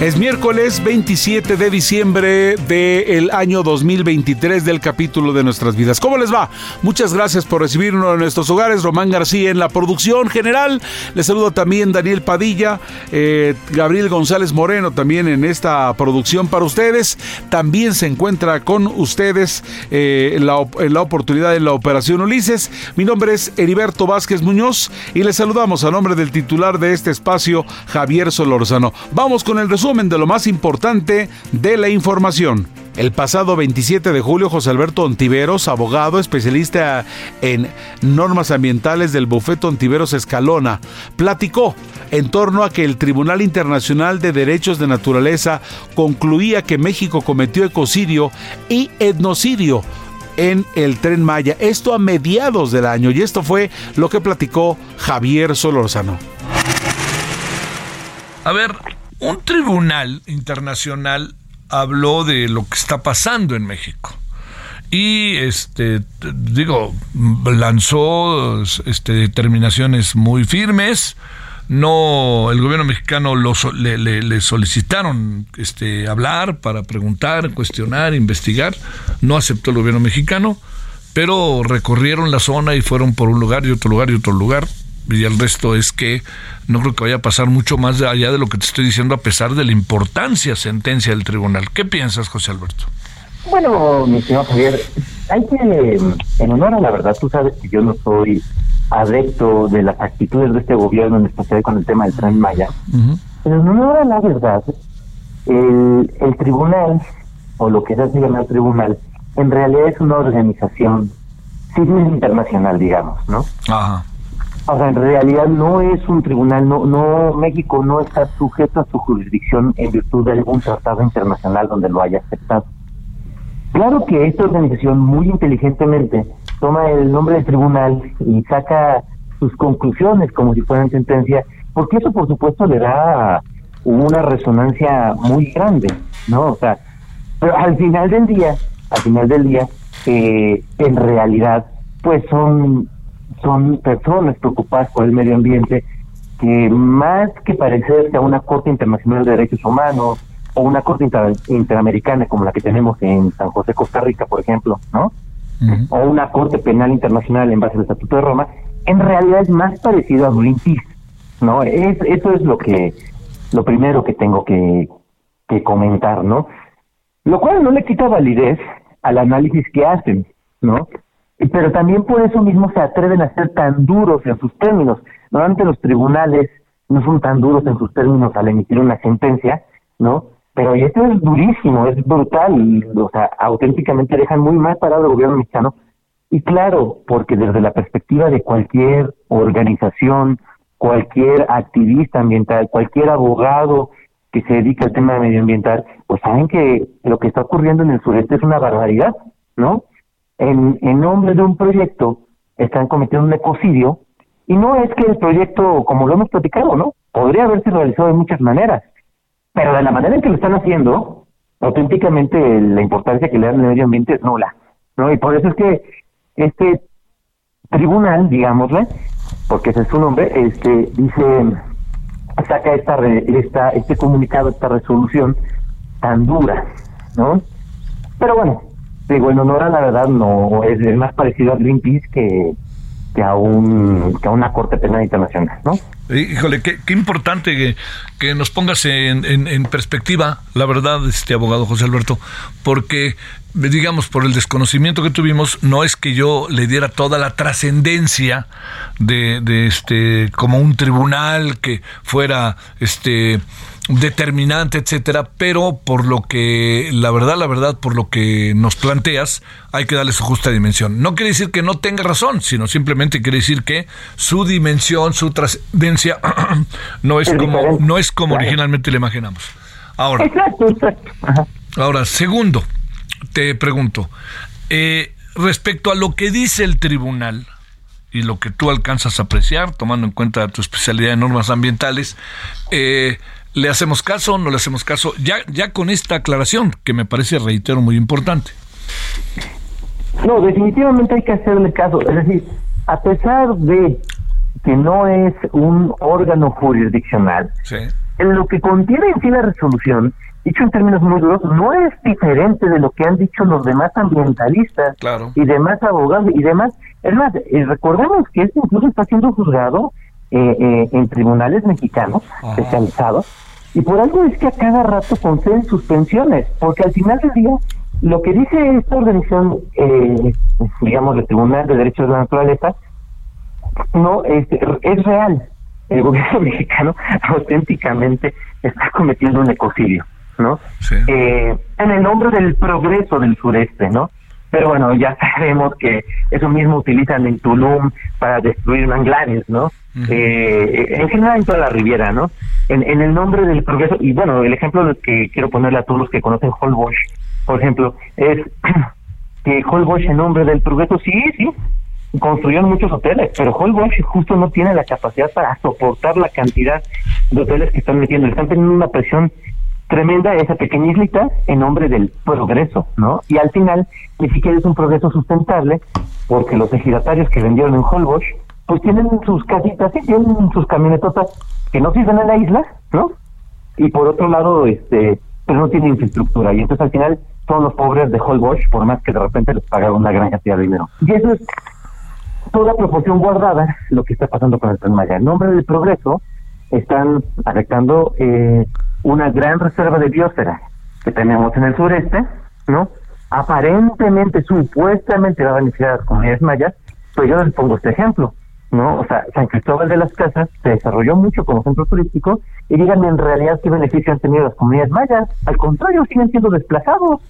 Es miércoles 27 de diciembre del año 2023 del capítulo de nuestras vidas. ¿Cómo les va? Muchas gracias por recibirnos en nuestros hogares. Román García en la producción general. Les saludo también Daniel Padilla, eh, Gabriel González Moreno también en esta producción para ustedes. También se encuentra con ustedes eh, en, la, la oportunidad de la Operación Ulises. Mi nombre es Heriberto Vázquez Muñoz y les saludamos a nombre del titular de este espacio, Javier Solórzano. Vamos con el resumen de lo más importante de la información. El pasado 27 de julio, José Alberto Ontiveros, abogado especialista en normas ambientales del bufete Ontiveros Escalona, platicó en torno a que el Tribunal Internacional de Derechos de Naturaleza concluía que México cometió ecocidio y etnocidio en el tren Maya. Esto a mediados del año y esto fue lo que platicó Javier Solórzano. A ver, un tribunal internacional habló de lo que está pasando en México. Y este digo lanzó este, determinaciones muy firmes. No el gobierno mexicano le, le, solicitaron este hablar para preguntar cuestionar investigar. No aceptó el gobierno mexicano pero recorrieron la zona y fueron por un lugar y otro lugar y otro lugar y el resto es que no creo que vaya a pasar mucho más allá de lo que te estoy diciendo a pesar de la importancia sentencia del tribunal. ¿Qué piensas, José Alberto? Bueno, mi señor Javier, hay que, en honor a la verdad, tú sabes que yo no soy adepto de las actitudes de este gobierno, en especial con el tema del tren Maya, pero en honor a la verdad, el, el tribunal, o lo que se hace llamar tribunal, en realidad es una organización civil internacional, digamos, ¿no? Ajá. O sea, en realidad no es un tribunal, no, no, México no está sujeto a su jurisdicción en virtud de algún tratado internacional donde lo haya aceptado. Claro que esta organización muy inteligentemente toma el nombre del tribunal y saca sus conclusiones como si fueran sentencia, porque eso por supuesto le da una resonancia muy grande, ¿no? O sea, pero al final del día, al final del día, eh, en realidad, pues son son personas preocupadas por el medio ambiente que más que parecerse a una Corte Internacional de Derechos Humanos o una Corte Interamericana como la que tenemos en San José, Costa Rica, por ejemplo, ¿no? O una Corte Penal Internacional en base al Estatuto de Roma, en realidad es más parecido a Greenpeace, ¿no? Es, eso es lo que, lo primero que tengo que, que comentar, ¿no? Lo cual no le quita validez al análisis que hacen, ¿no? Pero también por eso mismo se atreven a ser tan duros en sus términos. Normalmente los tribunales no son tan duros en sus términos al emitir una sentencia, ¿no? Pero esto es durísimo, es brutal, o sea, auténticamente dejan muy mal parado el gobierno mexicano. Y claro, porque desde la perspectiva de cualquier organización, cualquier activista ambiental, cualquier abogado que se dedica al tema medioambiental, pues saben que lo que está ocurriendo en el sureste es una barbaridad, ¿no? En, en nombre de un proyecto están cometiendo un ecocidio y no es que el proyecto, como lo hemos platicado, ¿no? Podría haberse realizado de muchas maneras, pero de la manera en que lo están haciendo, auténticamente la importancia que le dan al medio ambiente es nula, ¿no? Y por eso es que este tribunal, digámosle, porque ese es su nombre, este dice saca esta esta este comunicado, esta resolución tan dura, ¿no? Pero bueno, digo, en honor a la verdad, no es, más parecido a Greenpeace que, que, a un, que a una Corte Penal Internacional, ¿no? Híjole, qué, importante que, nos pongas en, perspectiva, la verdad, este abogado José Alberto, porque, digamos, por el desconocimiento que tuvimos, no es que yo le diera toda la trascendencia de, de, este, como un tribunal que fuera, este, determinante, etcétera, pero por lo que, la verdad, la verdad, por lo que nos planteas, hay que darle su justa dimensión. No quiere decir que no tenga razón, sino simplemente quiere decir que su dimensión, su trascendencia, no es, como, no es como originalmente le imaginamos. Ahora, ahora, segundo, te pregunto, eh, respecto a lo que dice el tribunal, y lo que tú alcanzas a apreciar, tomando en cuenta tu especialidad en normas ambientales, eh, ¿Le hacemos caso? ¿No le hacemos caso? Ya, ya con esta aclaración, que me parece, reitero, muy importante. No, definitivamente hay que hacerle caso. Es decir, a pesar de que no es un órgano jurisdiccional, en lo que contiene en sí la resolución, dicho en términos muy duros, no es diferente de lo que han dicho los demás ambientalistas y demás abogados y demás. Es más, eh, recordemos que esto incluso está siendo juzgado eh, eh, en tribunales mexicanos especializados y por algo es que a cada rato conceden suspensiones, porque al final del día lo que dice esta organización, eh, digamos, el Tribunal de Derechos de la Naturaleza, no este, es real. El gobierno mexicano auténticamente está cometiendo un ecocidio, ¿no? Eh, en el nombre del progreso del sureste, ¿no? Pero bueno, ya sabemos que eso mismo utilizan en Tulum para destruir manglares, ¿no? eh, en general en toda la Riviera, ¿no? En, en, el nombre del progreso, y bueno, el ejemplo que quiero ponerle a todos los que conocen Holbox, por ejemplo, es que Holbox en nombre del progreso, sí, sí, construyeron muchos hoteles, pero Holbox justo no tiene la capacidad para soportar la cantidad de hoteles que están metiendo, están teniendo una presión tremenda esa pequeña islita en nombre del progreso, ¿no? Y al final ni siquiera es un progreso sustentable porque los ejidatarios que vendieron en Holbox pues tienen sus casitas y tienen sus camionetotas que no sirven en la isla, ¿no? Y por otro lado, este, pero no tienen infraestructura. Y entonces al final son los pobres de Holbox, por más que de repente les pagaron una gran cantidad de dinero. Y eso es toda proporción guardada lo que está pasando con el Tren Maya. En nombre del progreso, están afectando eh, una gran reserva de biosfera que tenemos en el sureste, ¿no? Aparentemente, supuestamente va a beneficiar a las comunidades mayas, pues yo les pongo este ejemplo. ¿no? O sea, San Cristóbal de las Casas se desarrolló mucho como centro turístico y díganme en realidad qué beneficio han tenido las comunidades mayas. Al contrario, siguen siendo desplazados.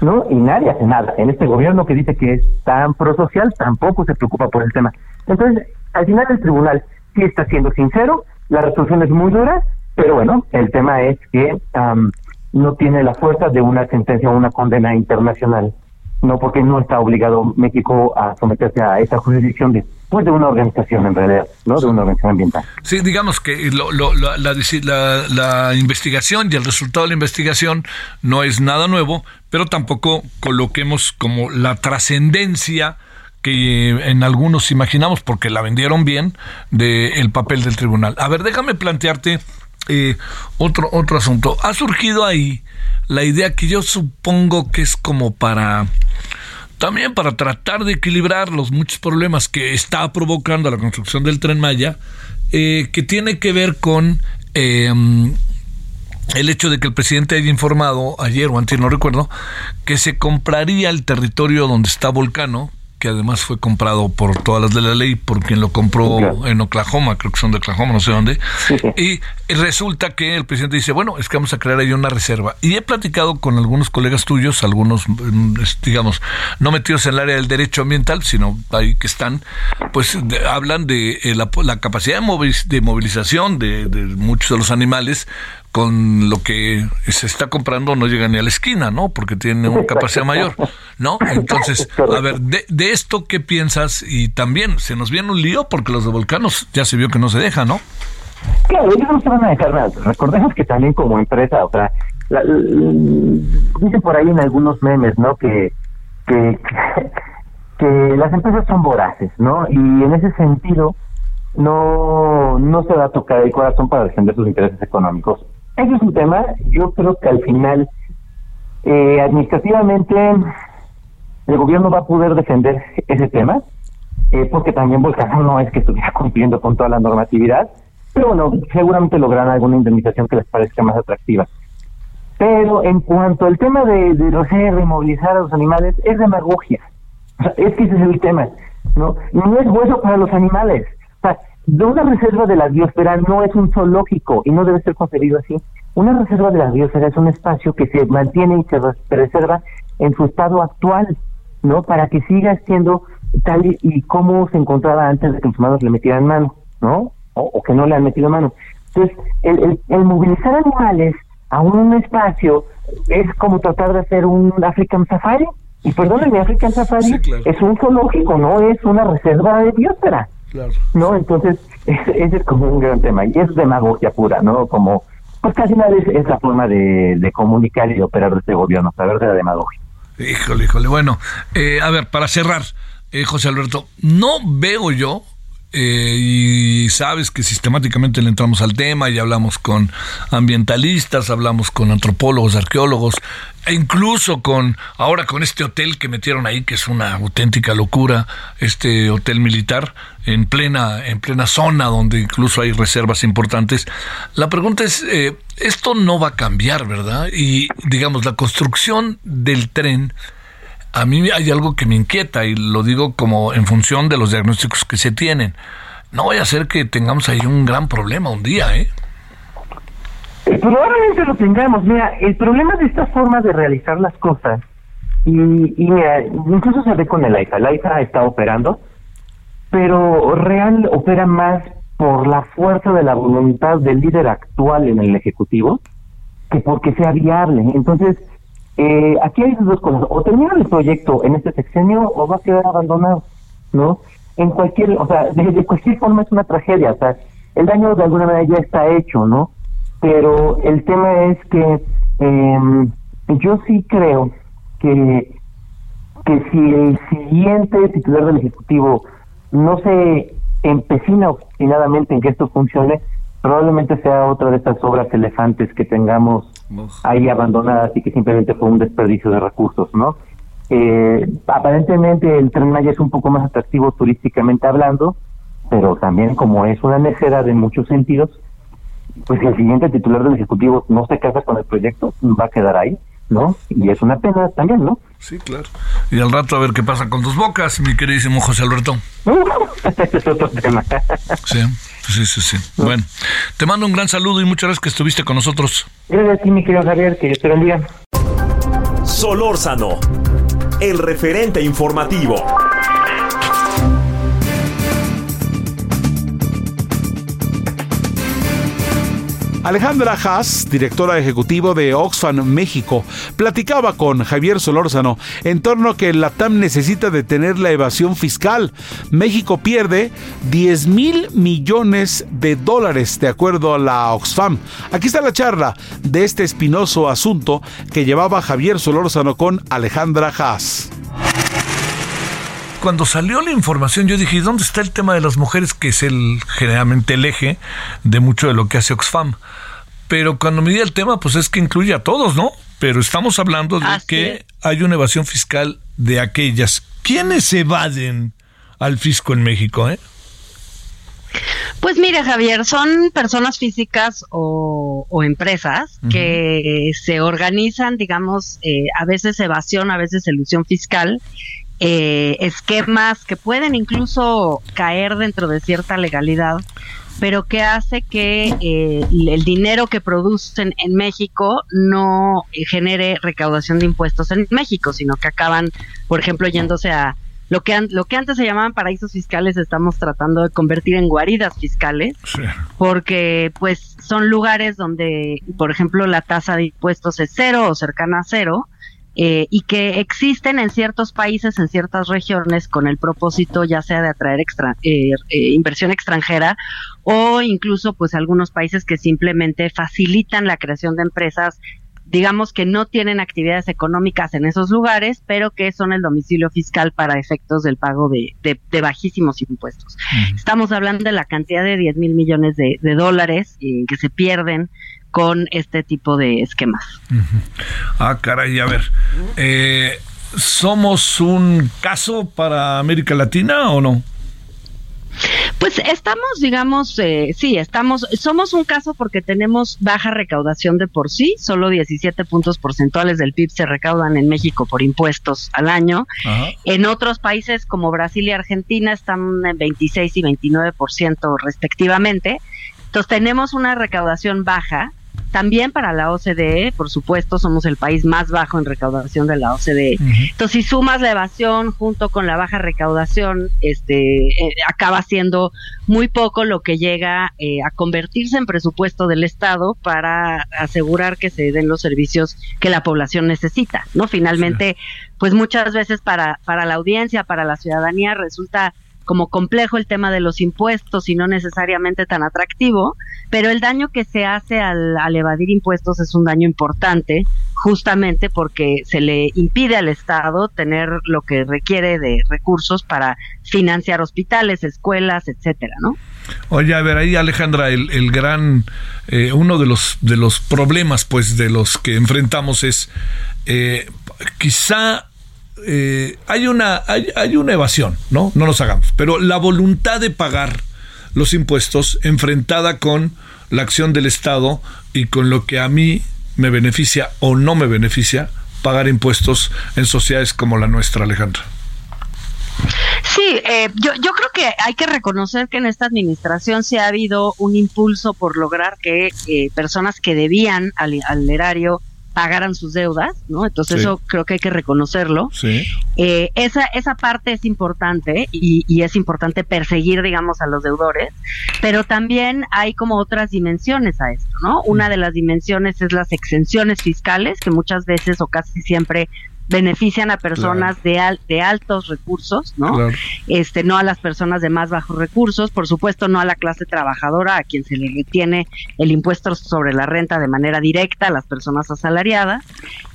¿No? Y nadie hace nada. En este gobierno que dice que es tan prosocial, tampoco se preocupa por el tema. Entonces, al final el tribunal sí está siendo sincero, la resolución es muy dura, pero bueno, el tema es que no tiene la fuerza de una sentencia o una condena internacional no porque no está obligado México a someterse a esa jurisdicción de pues de una organización en realidad, ¿no? De una organización ambiental. Sí, digamos que la, la, investigación y el resultado de la investigación no es nada nuevo, pero tampoco coloquemos como la trascendencia que en algunos imaginamos, porque la vendieron bien, del papel del tribunal. A ver, déjame plantearte eh, otro, otro asunto. Ha surgido ahí la idea que yo supongo que es como para también para tratar de equilibrar los muchos problemas que está provocando la construcción del tren Maya, eh, que tiene que ver con em, el hecho de que el presidente haya informado ayer o antes, no recuerdo, que se compraría el territorio donde está Volcano, que además fue comprado por todas las de la ley, por quien lo compró en Oklahoma, creo que son de Oklahoma, no sé dónde. Y resulta que el presidente dice, bueno, es que vamos a crear ahí una reserva. Y he platicado con algunos colegas tuyos, algunos, mm, digamos, no metidos en el área del derecho ambiental, sino ahí que están, pues hablan de eh, la, capacidad de, movilización de, de muchos de los animales con lo que se está comprando no llega ni a la esquina, ¿no? Porque tiene una capacidad mayor, ¿no? Entonces, a ver, de, de, esto, ¿qué piensas? Y también, se nos viene un lío porque los de Volcanos ya se vio que no se deja, ¿no? Claro, ellos no se van a dejar nada. Recordemos que también como empresa, o sea, dicen por ahí en algunos memes, ¿no? Que, que, que las empresas son voraces, ¿no? Y en ese sentido, no, no se va a tocar el corazón para defender sus intereses económicos. Ese es un tema, yo creo que al final, eh, administrativamente, el gobierno va a poder defender ese tema, eh, porque también Volcán no es que estuviera cumpliendo con toda la normatividad, pero bueno, seguramente lograrán alguna indemnización que les parezca más atractiva. Pero en cuanto al tema de, de y movilizar a los animales, es demagogia. O sea, es que ese es el tema. No, no es hueso para los animales. O sea, una reserva de la biosfera no es un zoológico y no debe ser concebido así. Una reserva de la biosfera es un espacio que se mantiene y se preserva en su estado actual, ¿no? Para que siga siendo tal y, como se encontraba antes de que los humanos le metieran mano, ¿no? O, que no le han metido mano. Entonces, el, el, movilizar animales a un espacio es como tratar de hacer un African Safari. Y perdónenme, African Safari es un zoológico, no es una reserva de biosfera. ¿No? Entonces, ese es como un gran tema. Y es demagogia pura, ¿no? Como, pues casi nada es, la forma de, de, comunicar y de operar de este gobierno, saber de la demagogia. Híjole, híjole. Bueno, eh, a ver, para cerrar, eh, José Alberto, no veo yo, eh, y sabes que sistemáticamente le entramos al tema y hablamos con ambientalistas, hablamos con antropólogos, arqueólogos, e incluso con, ahora con este hotel que metieron ahí, que es una auténtica locura, este hotel militar, en plena, en plena zona donde incluso hay reservas importantes. La pregunta es, eh, esto no va a cambiar, ¿verdad? Y digamos, la construcción del tren, a mí hay algo que me inquieta y lo digo como en función de los diagnósticos que se tienen. No vaya a ser que tengamos ahí un gran problema un día, ¿eh? eh probablemente lo tengamos. Mira, el problema de esta forma de realizar las cosas, y, y mira, incluso se ve con el AIFA. El AIFA está operando, pero Real opera más por la fuerza de la voluntad del líder actual en el Ejecutivo que porque sea viable. Entonces, eh, aquí hay dos cosas, o termina el proyecto en este sexenio o va a quedar abandonado, ¿no? En cualquier, o sea, de, cualquier forma es una tragedia, o sea, el daño de alguna manera ya está hecho, ¿no? Pero el tema es que eh, yo sí creo que, que si el siguiente titular del Ejecutivo no se empecina obstinadamente en que esto funcione, probablemente sea otra de estas obras elefantes que tengamos ahí abandonadas y que simplemente fue un desperdicio de recursos, ¿no? Eh, aparentemente el Tren Maya es un poco más atractivo turísticamente hablando, pero también como es una necedad en muchos sentidos, pues el siguiente titular del Ejecutivo no se casa con el proyecto, va a quedar ahí, ¿no? Y es una pena también, ¿no? Sí, claro. Y al rato a ver qué pasa con tus bocas, mi queridísimo José Alberto. es otro tema. sí. Sí, sí, sí. Bueno, te mando un gran saludo y muchas gracias que estuviste con nosotros. Gracias a ti, mi querido Javier, que te bendiga. Solórzano, el referente informativo. Alejandra Haas, directora ejecutiva de Oxfam México, platicaba con Javier Solórzano en torno a que la TAM necesita detener la evasión fiscal. México pierde 10 mil millones de dólares, de acuerdo a la Oxfam. Aquí está la charla de este espinoso asunto que llevaba Javier Solórzano con Alejandra Haas cuando salió la información, yo dije, ¿dónde está el tema de las mujeres? Que es el generalmente el eje de mucho de lo que hace Oxfam. Pero cuando me di el tema, pues es que incluye a todos, ¿no? Pero estamos hablando de que hay una evasión fiscal de aquellas. ¿Quiénes evaden al fisco en México, eh? Pues mire, Javier, son personas físicas o, empresas que se organizan, digamos, eh, a veces evasión, a veces elusión fiscal, eh, esquemas que pueden incluso caer dentro de cierta legalidad pero que hace que eh, el dinero que producen en México no genere recaudación de impuestos en México, sino que acaban, por ejemplo, yéndose a lo que, lo que antes se llamaban paraísos fiscales, estamos tratando de convertir en guaridas fiscales, porque pues son lugares donde, por ejemplo, la tasa de impuestos es cero o cercana a cero, eh, y que existen en ciertos países, en ciertas regiones, con el propósito ya sea de atraer extra, eh, eh, inversión extranjera o incluso pues algunos países que simplemente facilitan la creación de empresas digamos que no tienen actividades económicas en esos lugares, pero que son el domicilio fiscal para efectos del pago de, de, bajísimos impuestos. Estamos hablando de la cantidad de 10 mil millones de, dólares que se pierden con este tipo de esquemas. Ah, caray, a ver. Eh, ¿Somos un caso para América Latina o no? Pues estamos, digamos, eh, sí, estamos, somos un caso porque tenemos baja recaudación de por sí, solo 17 puntos porcentuales del PIB se recaudan en México por impuestos al año. En otros países como Brasil y Argentina están en 26 y 29% respectivamente. Entonces tenemos una recaudación baja también para la OCDE, por supuesto, somos el país más bajo en recaudación de la OCDE. Entonces, si sumas la evasión junto con la baja recaudación, este, eh, acaba siendo muy poco lo que llega eh, a convertirse en presupuesto del Estado para asegurar que se den los servicios que la población necesita, ¿no? Finalmente, pues muchas veces para, para la audiencia, para la ciudadanía, resulta como complejo el tema de los impuestos y no necesariamente tan atractivo, pero el daño que se hace al, evadir impuestos es un daño importante, justamente porque se le impide al Estado tener lo que requiere de recursos para financiar hospitales, escuelas, etcétera, ¿no? Oye, a ver, ahí Alejandra, el, el gran, eh, uno de los, de los problemas, pues, de los que enfrentamos es, eh, quizá eh, hay, una, hay, una evasión, ¿no? No nos hagamos. Pero la voluntad de pagar los impuestos enfrentada con la acción del Estado y con lo que a mí me beneficia o no me beneficia pagar impuestos en sociedades como la nuestra, Alejandra. Sí, eh, yo, yo creo que hay que reconocer que en esta administración se ha habido un impulso por lograr que eh, personas que debían al, al erario pagaran sus deudas, ¿no? Entonces eso creo que hay que reconocerlo. Sí. Eh, esa, esa parte es importante y, y, es importante perseguir, digamos, a los deudores, pero también hay como otras dimensiones a esto, ¿no? Una de las dimensiones es las exenciones fiscales, que muchas veces o casi siempre benefician a personas de, de altos recursos, ¿no? Este, no a las personas de más bajos recursos, por supuesto no a la clase trabajadora a quien se le retiene el impuesto sobre la renta de manera directa a las personas asalariadas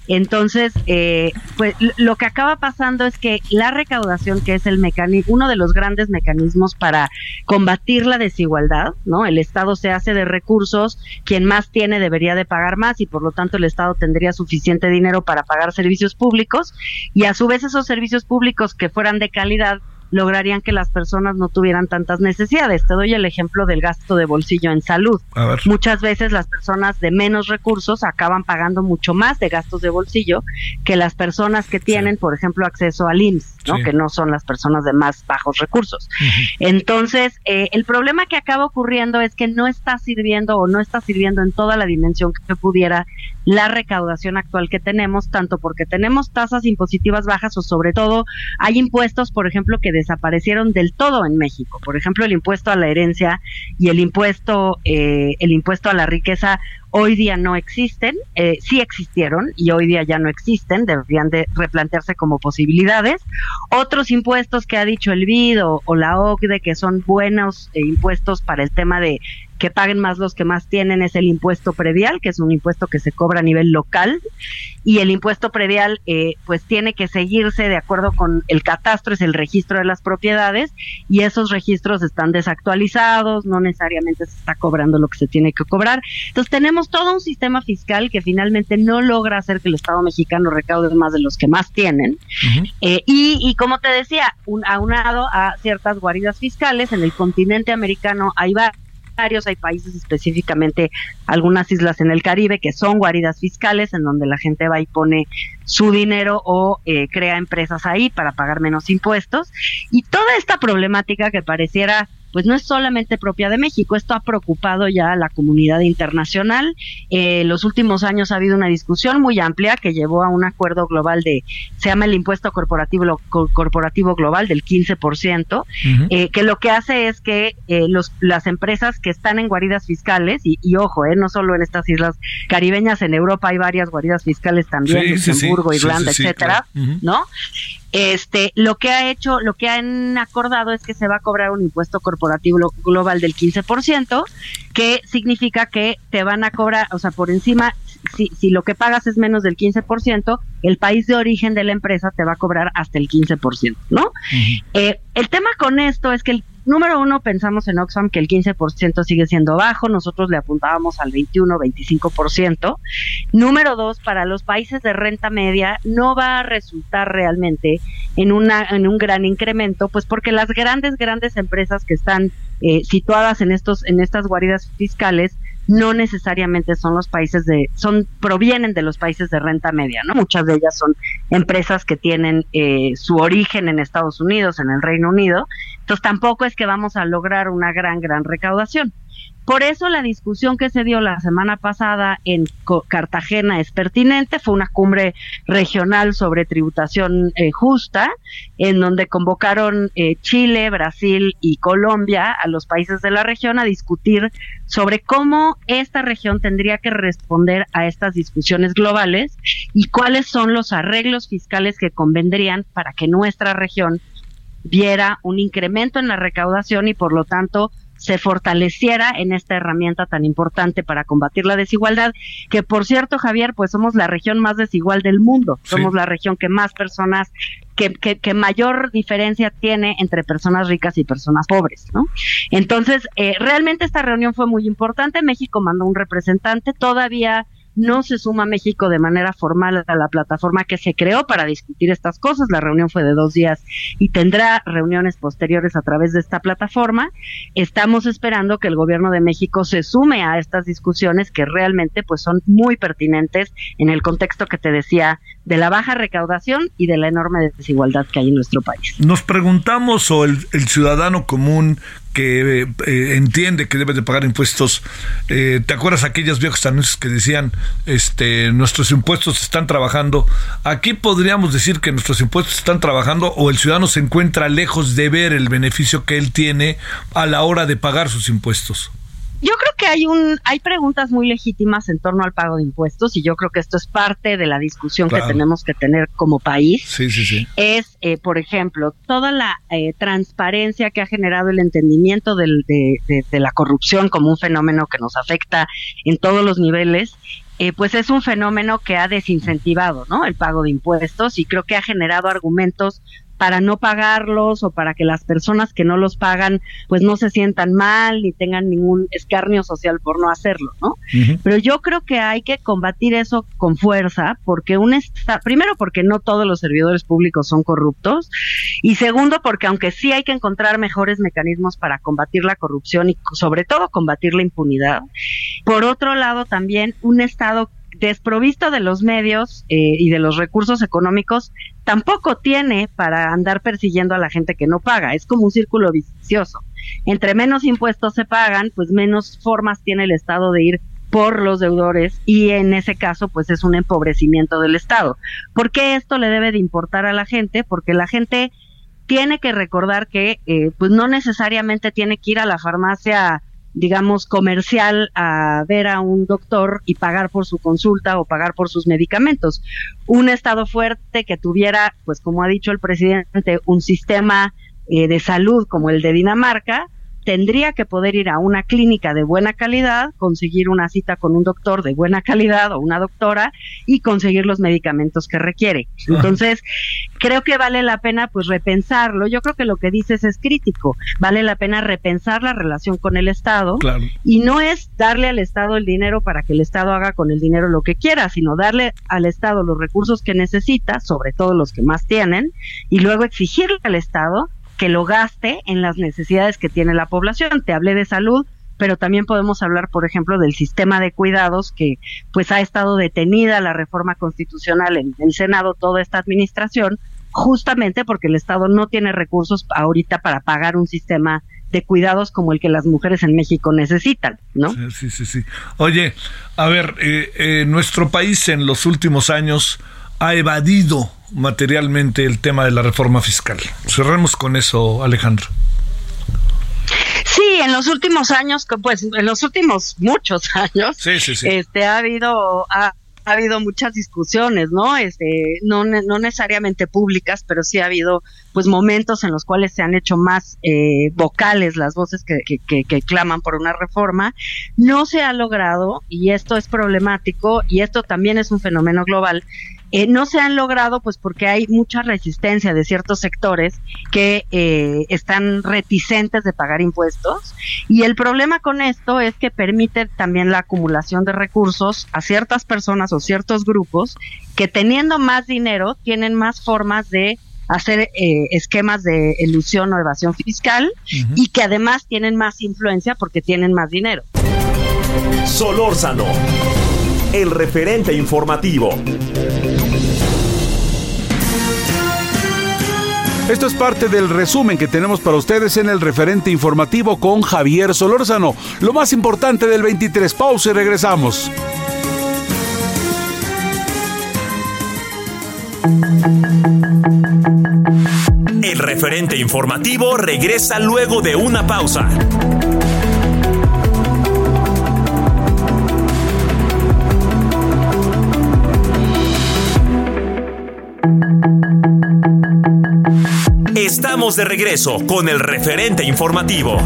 entonces, eh, pues lo que acaba pasando es que la recaudación, que es el mecanismo, uno de los grandes mecanismos para combatir la desigualdad, ¿no? El Estado se hace de recursos, quien más tiene debería de pagar más y por lo tanto el Estado tendría suficiente dinero para pagar servicios públicos y a su vez esos servicios públicos que fueran de calidad lograrían que las personas no tuvieran tantas necesidades. Te doy el ejemplo del gasto de bolsillo en salud. Muchas veces las personas de menos recursos acaban pagando mucho más de gastos de bolsillo que las personas que tienen, por ejemplo, acceso al IMSS, ¿no? que no son las personas de más bajos recursos. Entonces, eh, el problema que acaba ocurriendo es que no está sirviendo o no está sirviendo en toda la dimensión que pudiera la recaudación actual que tenemos, tanto porque tenemos tasas impositivas bajas o sobre todo hay impuestos, por ejemplo, que desaparecieron del todo en México. Por ejemplo, el impuesto a la herencia y el impuesto, eh, el impuesto a la riqueza hoy día no existen, eh, sí existieron y hoy día ya no existen, deberían de replantearse como posibilidades. Otros impuestos que ha dicho el BID o, la OCDE que son buenos eh, impuestos para el tema de que paguen más los que más tienen es el impuesto predial, que es un impuesto que se cobra a nivel local, y el impuesto predial eh, pues tiene que seguirse de acuerdo con el catastro, es el registro de las propiedades, y esos registros están desactualizados, no necesariamente se está cobrando lo que se tiene que cobrar. Entonces tenemos todo un sistema fiscal que finalmente no logra hacer que el Estado mexicano recaude más de los que más tienen. Eh, y, y, como te decía, un, aunado a ciertas guaridas fiscales, en el continente americano hay varias hay países específicamente algunas islas en el Caribe que son guaridas fiscales en donde la gente va y pone su dinero o eh, crea empresas ahí para pagar menos impuestos. Y toda esta problemática que pareciera pues no es solamente propia de México, esto ha preocupado ya a la comunidad internacional. Eh, en los últimos años ha habido una discusión muy amplia que llevó a un acuerdo global de, se llama el impuesto corporativo, corporativo global del 15%, eh, que lo que hace es que eh, los, las empresas que están en guaridas fiscales, y, ojo, eh, no solo en estas islas caribeñas, en Europa hay varias guaridas fiscales también, Luxemburgo, Irlanda, etcétera, ¿no? Este, lo que ha hecho, lo que han acordado es que se va a cobrar un impuesto corporativo global del 15%, que significa que te van a cobrar, o sea, por encima, si, si lo que pagas es menos del 15%, el país de origen de la empresa te va a cobrar hasta el 15%, ¿no? eh, el tema con esto es que Número uno, pensamos en Oxfam que el 15% sigue siendo bajo, nosotros le apuntábamos al 21, 25%. Número dos, para los países de renta media no va a resultar realmente en, una, en un gran incremento, pues porque las grandes, grandes empresas que están eh, situadas en, estos, en estas guaridas fiscales no necesariamente son los países de, son, provienen de los países de renta media, ¿no? Muchas de ellas son empresas que tienen eh, su origen en Estados Unidos, en el Reino Unido, entonces tampoco es que vamos a lograr una gran, gran recaudación. Por eso la discusión que se dio la semana pasada en Cartagena es pertinente. Fue una cumbre regional sobre tributación eh, justa, en donde convocaron eh, Chile, Brasil y Colombia a los países de la región a discutir sobre cómo esta región tendría que responder a estas discusiones globales y cuáles son los arreglos fiscales que convendrían para que nuestra región viera un incremento en la recaudación y por lo tanto se fortaleciera en esta herramienta tan importante para combatir la desigualdad, que por cierto, Javier, pues somos la región más desigual del mundo, somos la región que más personas que, que, mayor diferencia tiene entre personas ricas y personas pobres, ¿no? Entonces, eh, realmente esta reunión fue muy importante. México mandó un representante, todavía no se suma México de manera formal a la plataforma que se creó para discutir estas cosas. La reunión fue de dos días y tendrá reuniones posteriores a través de esta plataforma. Estamos esperando que el gobierno de México se sume a estas discusiones que realmente pues son muy pertinentes en el contexto que te decía de la baja recaudación y de la enorme desigualdad que hay en nuestro país. Nos preguntamos o el, ciudadano común que eh, entiende que debe de pagar impuestos. Eh, ¿Te acuerdas aquellos viejos anuncios que decían, este, nuestros impuestos están trabajando? Aquí podríamos decir que nuestros impuestos están trabajando o el ciudadano se encuentra lejos de ver el beneficio que él tiene a la hora de pagar sus impuestos. Yo creo que hay un hay preguntas muy legítimas en torno al pago de impuestos y yo creo que esto es parte de la discusión que tenemos que tener como país. Sí, sí, sí. Es, eh, por ejemplo, toda la eh, transparencia que ha generado el entendimiento del, de, de, la corrupción como un fenómeno que nos afecta en todos los niveles eh, pues es un fenómeno que ha desincentivado ¿no? el pago de impuestos y creo que ha generado argumentos para no pagarlos o para que las personas que no los pagan pues no se sientan mal ni tengan ningún escarnio social por no hacerlo, ¿no? Pero yo creo que hay que combatir eso con fuerza porque un primero porque no todos los servidores públicos son corruptos y segundo porque aunque sí hay que encontrar mejores mecanismos para combatir la corrupción y sobre todo combatir la impunidad, por otro lado también un estado desprovisto de los medios eh, y de los recursos económicos, tampoco tiene para andar persiguiendo a la gente que no paga. Es como un círculo vicioso. Entre menos impuestos se pagan, pues menos formas tiene el Estado de ir por los deudores y en ese caso pues es un empobrecimiento del Estado. ¿Por qué esto le debe de importar a la gente? Porque la gente tiene que recordar que eh, pues no necesariamente tiene que ir a la farmacia digamos, comercial a ver a un doctor y pagar por su consulta o pagar por sus medicamentos. Un Estado fuerte que tuviera, pues como ha dicho el presidente, un sistema eh, de salud como el de Dinamarca, tendría que poder ir a una clínica de buena calidad, conseguir una cita con un doctor de buena calidad o una doctora y conseguir los medicamentos que requiere. Entonces, creo que vale la pena pues repensarlo. Yo creo que lo que dices es crítico. Vale la pena repensar la relación con el Estado y no es darle al Estado el dinero para que el Estado haga con el dinero lo que quiera, sino darle al Estado los recursos que necesita, sobre todo los que más tienen, y luego exigirle al Estado que lo gaste en las necesidades que tiene la población. Te hablé de salud, pero también podemos hablar, por ejemplo, del sistema de cuidados que pues ha estado detenida la reforma constitucional en el Senado toda esta administración, justamente porque el Estado no tiene recursos ahorita para pagar un sistema de cuidados como el que las mujeres en México necesitan, ¿no? Sí, sí, sí. Oye, a ver, eh, eh, nuestro país en los últimos años ha evadido materialmente el tema de la reforma fiscal. Cerremos con eso, Alejandro. Sí, en los últimos años, pues en los últimos muchos años, este ha habido ha, habido muchas discusiones, ¿no? Este, no, no necesariamente públicas, pero sí ha habido pues momentos en los cuales se han hecho más eh, vocales las voces que, que, que, claman por una reforma. No se ha logrado, y esto es problemático, y esto también es un fenómeno global, eh, no se han logrado pues porque hay mucha resistencia de ciertos sectores que eh, están reticentes de pagar impuestos y el problema con esto es que permite también la acumulación de recursos a ciertas personas o ciertos grupos que teniendo más dinero tienen más formas de hacer eh, esquemas de ilusión o evasión fiscal y que además tienen más influencia porque tienen más dinero. Solórzano, el referente informativo. Esto es parte del resumen que tenemos para ustedes en el referente informativo con Javier Solórzano. Lo más importante del 23. Pausa y regresamos. El referente informativo regresa luego de una pausa. Estamos de regreso con el referente informativo.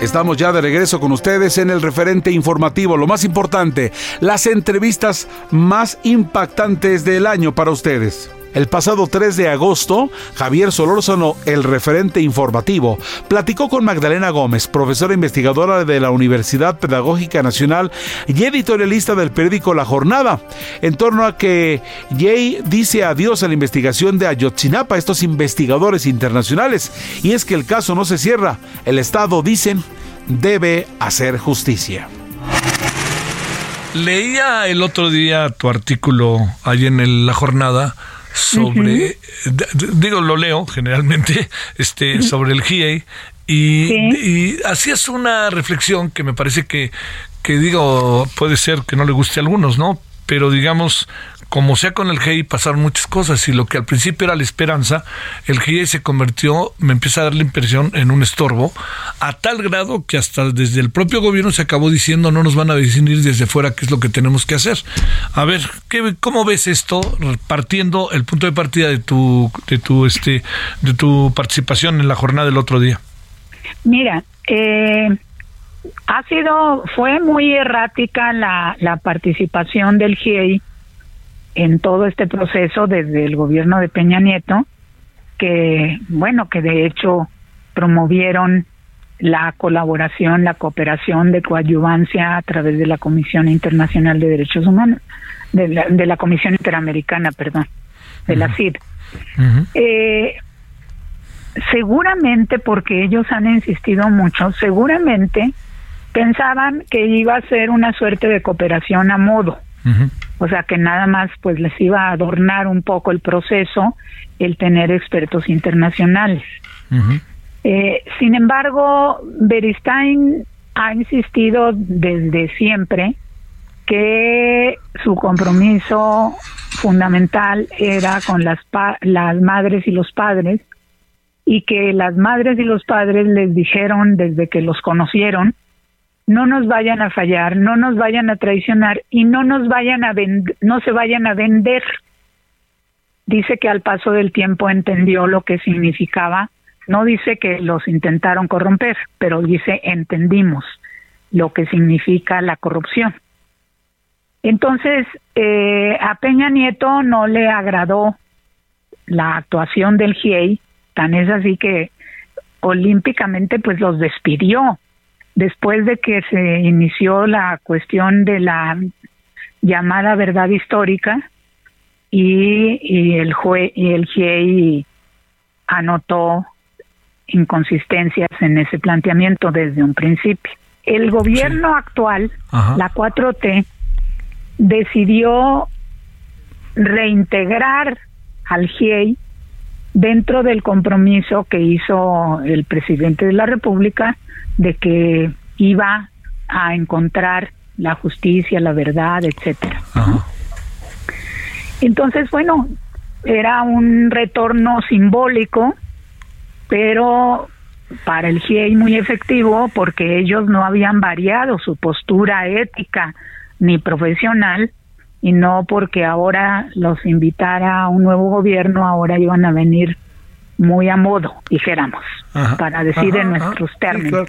Estamos ya de regreso con ustedes en el referente informativo. Lo más importante, las entrevistas más impactantes del año para ustedes. El pasado 3 de agosto, Javier Solórzano, el referente informativo, platicó con Magdalena Gómez, profesora investigadora de la Universidad Pedagógica Nacional y editorialista del periódico La Jornada, en torno a que Jay dice adiós a la investigación de Ayotzinapa, estos investigadores internacionales, y es que el caso no se cierra. El Estado, dicen, debe hacer justicia. Leía el otro día tu artículo ahí en La Jornada sobre, digo, lo leo generalmente, este, sobre el GIEI, y, y hacías una reflexión que me parece que, que digo, puede ser que no le guste a algunos, ¿no? Pero digamos, como sea con el GI pasaron muchas cosas y lo que al principio era la esperanza, el GI se convirtió, me empieza a dar la impresión, en un estorbo, a tal grado que hasta desde el propio gobierno se acabó diciendo no nos van a decidir desde fuera qué es lo que tenemos que hacer. A ver, ¿qué, ¿cómo ves esto partiendo el punto de partida de tu, de tu, este, de tu participación en la jornada del otro día? Mira, eh, ha sido, fue muy errática la, la participación del GIEI en todo este proceso desde el gobierno de Peña Nieto, que, bueno, que de hecho promovieron la colaboración, la cooperación de coadyuvancia a través de la Comisión Internacional de Derechos Humanos, de la, de la Comisión Interamericana, perdón, de la CID. eh, seguramente, porque ellos han insistido mucho, seguramente pensaban que iba a ser una suerte de cooperación a modo. O sea que nada más pues les iba a adornar un poco el proceso el tener expertos internacionales. eh, sin embargo, Beristain ha insistido desde siempre que su compromiso fundamental era con las, las madres y los padres y que las madres y los padres les dijeron desde que los conocieron no nos vayan a fallar, no nos vayan a traicionar y no nos vayan a no se vayan a vender. Dice que al paso del tiempo entendió lo que significaba, no dice que los intentaron corromper, pero dice entendimos lo que significa la corrupción. Entonces, eh, a Peña Nieto no le agradó la actuación del GIEI, tan es así que olímpicamente pues los despidió después de que se inició la cuestión de la llamada verdad histórica y, el jue, y el GIEI anotó inconsistencias en ese planteamiento desde un principio. El gobierno actual, la 4T, decidió reintegrar al GIEI dentro del compromiso que hizo el presidente de la República de que iba a encontrar la justicia, la verdad, etcétera. Entonces, bueno, era un retorno simbólico, pero para el GIEI muy efectivo porque ellos no habían variado su postura ética ni profesional y no porque ahora los invitara a un nuevo gobierno, ahora iban a venir muy a modo, dijéramos, para decir en nuestros términos.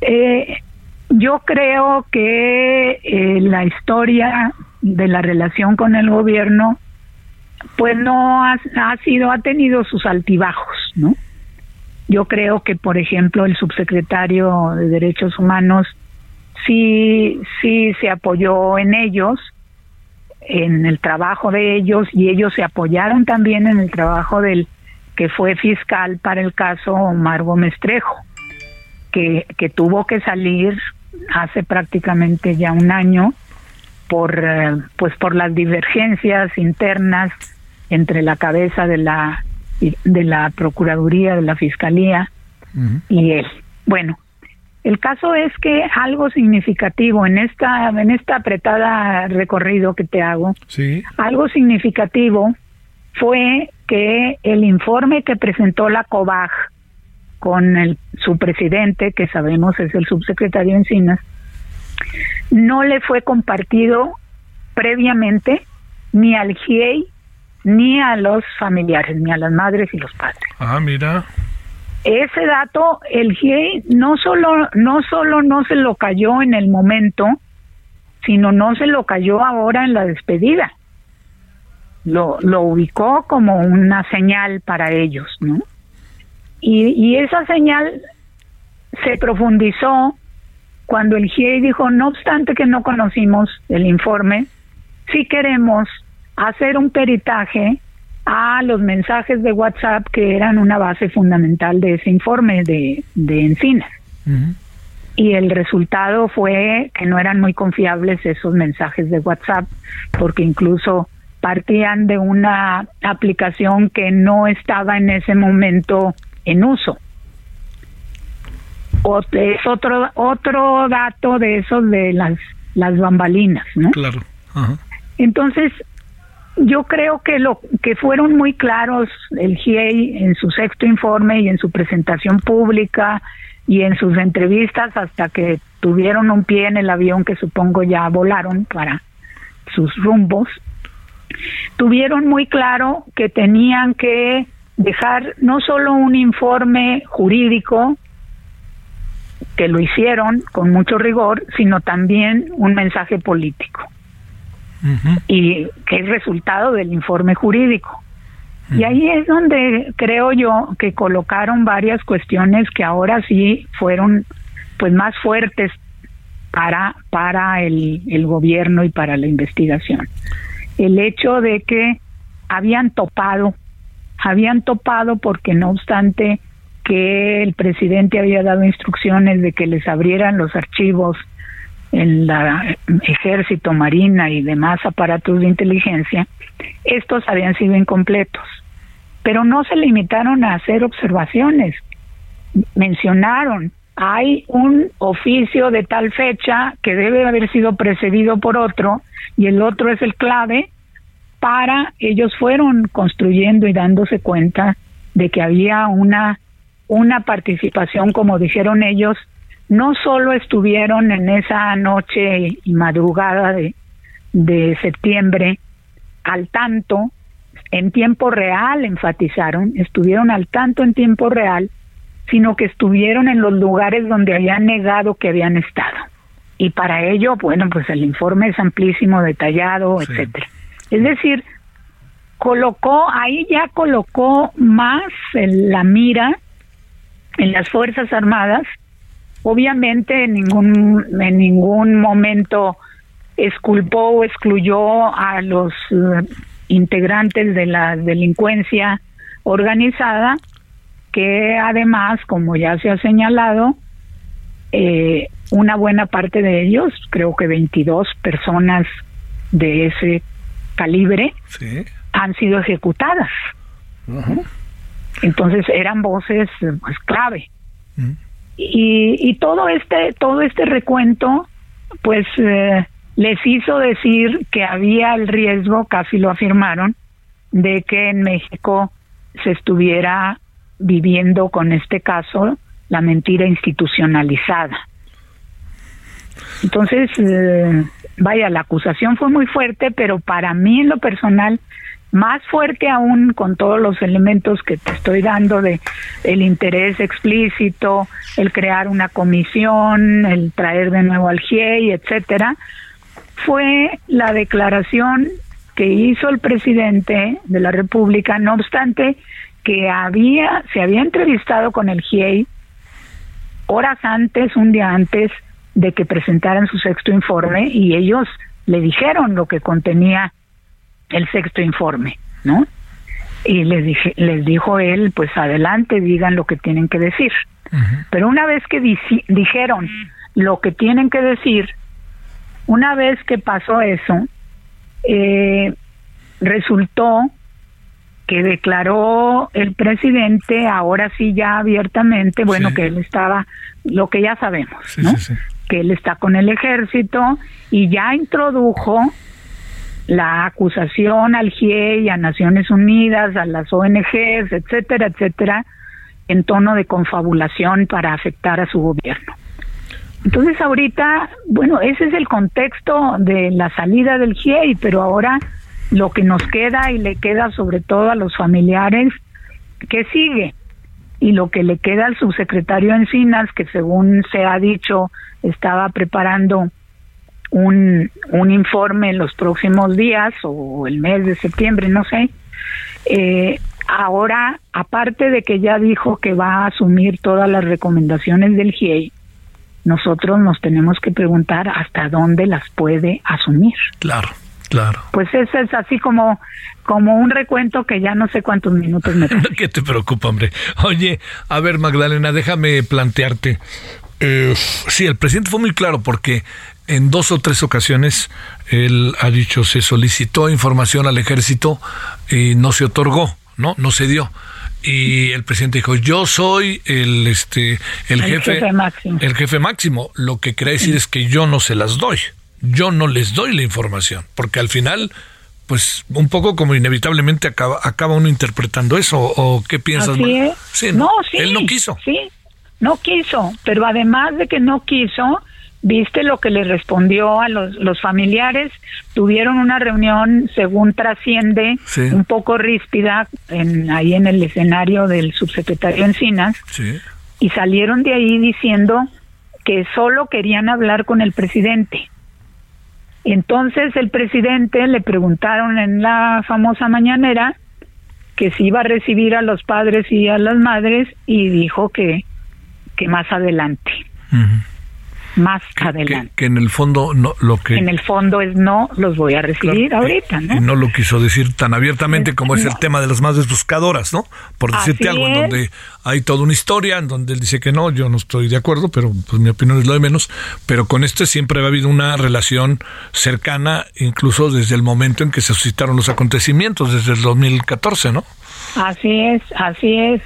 Eh, yo creo que eh, la historia de la relación con el gobierno, pues no ha, ha sido, ha tenido sus altibajos, ¿no? Yo creo que, por ejemplo, el subsecretario de Derechos Humanos sí, sí se apoyó en ellos, en el trabajo de ellos, y ellos se apoyaron también en el trabajo del que fue fiscal para el caso Omar Gómez Trejo, que, que tuvo que salir hace prácticamente ya un año por eh, pues por las divergencias internas entre la cabeza de la de la procuraduría de la fiscalía y él. Bueno el caso es que algo significativo en esta en esta apretada recorrido que te hago sí. algo significativo fue que el informe que presentó la COBAG con el, su presidente, que sabemos es el subsecretario Encinas, no le fue compartido previamente ni al GIEI ni a los familiares, ni a las madres y los padres. Ah, mira. Ese dato, el GIEI no solo, no solo no se lo cayó en el momento, sino no se lo cayó ahora en la despedida lo, lo ubicó como una señal para ellos, ¿no? Y, y esa señal se profundizó cuando el GIEI dijo, no obstante que no conocimos el informe, sí queremos hacer un peritaje a los mensajes de WhatsApp que eran una base fundamental de ese informe de, de Encinas. Y el resultado fue que no eran muy confiables esos mensajes de WhatsApp, porque incluso partían de una aplicación que no estaba en ese momento en uso. O, es otro otro dato de esos de las las bambalinas, ¿no? Claro. Entonces, yo creo que lo que fueron muy claros el GIEI en su sexto informe y en su presentación pública y en sus entrevistas hasta que tuvieron un pie en el avión que supongo ya volaron para sus rumbos, tuvieron muy claro que tenían que dejar no solo un informe jurídico, que lo hicieron con mucho rigor, sino también un mensaje político. Y que es resultado del informe jurídico. Y ahí es donde creo yo que colocaron varias cuestiones que ahora sí fueron pues más fuertes para para el, el gobierno y para la investigación el hecho de que habían topado, habían topado porque no obstante que el presidente había dado instrucciones de que les abrieran los archivos en la ejército, marina y demás aparatos de inteligencia, estos habían sido incompletos. Pero no se limitaron a hacer observaciones. Mencionaron, hay un oficio de tal fecha que debe haber sido precedido por otro y el otro es el clave para ellos fueron construyendo y dándose cuenta de que había una una participación como dijeron ellos no solo estuvieron en esa noche y madrugada de, de septiembre al tanto en tiempo real enfatizaron estuvieron al tanto en tiempo real sino que estuvieron en los lugares donde habían negado que habían estado y para ello, bueno, pues el informe es amplísimo, detallado, etcétera. Es decir, colocó, ahí ya colocó más en la mira en las Fuerzas Armadas. Obviamente en ningún, en ningún momento esculpó o excluyó a los eh, integrantes de la delincuencia organizada, que además, como ya se ha señalado, eh, una buena parte de ellos, creo que 22 personas de ese calibre, han sido ejecutadas. Entonces eran voces pues, clave. Y, y todo este todo este recuento pues eh, les hizo decir que había el riesgo, casi lo afirmaron, de que en México se estuviera viviendo con este caso la mentira institucionalizada. Entonces, eh, vaya, la acusación fue muy fuerte, pero para mí en lo personal más fuerte aún con todos los elementos que te estoy dando de el interés explícito, el crear una comisión, el traer de nuevo al GIEI, etcétera, fue la declaración que hizo el presidente de la República, no obstante que había se había entrevistado con el GIEI horas antes, un día antes de que presentaran su sexto informe y ellos le dijeron lo que contenía el sexto informe, ¿no? Y les dije, les dijo él, pues adelante, digan lo que tienen que decir. Pero una vez que dijeron lo que tienen que decir, una vez que pasó eso, eh, resultó que declaró el presidente, ahora sí ya abiertamente, bueno, que él estaba, lo que ya sabemos, ¿no? que él está con el ejército y ya introdujo la acusación al GIEI, a Naciones Unidas, a las ONGs, etcétera, etcétera, en tono de confabulación para afectar a su gobierno. Entonces ahorita, bueno, ese es el contexto de la salida del GIEI, pero ahora lo que nos queda y le queda sobre todo a los familiares, ¿qué sigue? Y lo que le queda al subsecretario Encinas, que según se ha dicho estaba preparando un, un informe en los próximos días o el mes de septiembre, no sé. Eh, ahora, aparte de que ya dijo que va a asumir todas las recomendaciones del GIEI, nosotros nos tenemos que preguntar hasta dónde las puede asumir. Claro. Claro. Pues eso es así como, como un recuento que ya no sé cuántos minutos me ¿Qué te preocupa, hombre? Oye, a ver, Magdalena, déjame plantearte. Eh, sí, el presidente fue muy claro porque en dos o tres ocasiones él ha dicho se solicitó información al ejército y no se otorgó, ¿no? No se dio. Y el presidente dijo, yo soy el este el, jefe, máximo. el jefe máximo. Lo que quiere decir es que yo no se las doy. Yo no les doy la información, porque al final pues un poco como inevitablemente acaba, acaba uno interpretando eso o qué piensas sí, no, sí, él no quiso sí no quiso pero además de que no quiso viste lo que le respondió a los, los familiares, tuvieron una reunión, según trasciende, un poco ríspida, en, ahí en el escenario del subsecretario Encinas, y salieron de ahí diciendo que solo querían hablar con el presidente. Entonces el presidente le preguntaron en la famosa mañanera que si iba a recibir a los padres y a las madres y dijo que, que más adelante más adelante. Que, en el fondo no lo que en el fondo es no los voy a recibir ahorita, ¿no? Y no lo quiso decir tan abiertamente como es el tema de las madres buscadoras, ¿no? Por decirte algo, en donde hay toda una historia, en donde él dice que no, yo no estoy de acuerdo, pero pues mi opinión es lo de menos. Pero con esto siempre ha habido una relación cercana, incluso desde el momento en que se suscitaron los acontecimientos, desde el 2014, ¿no? Así es, así es.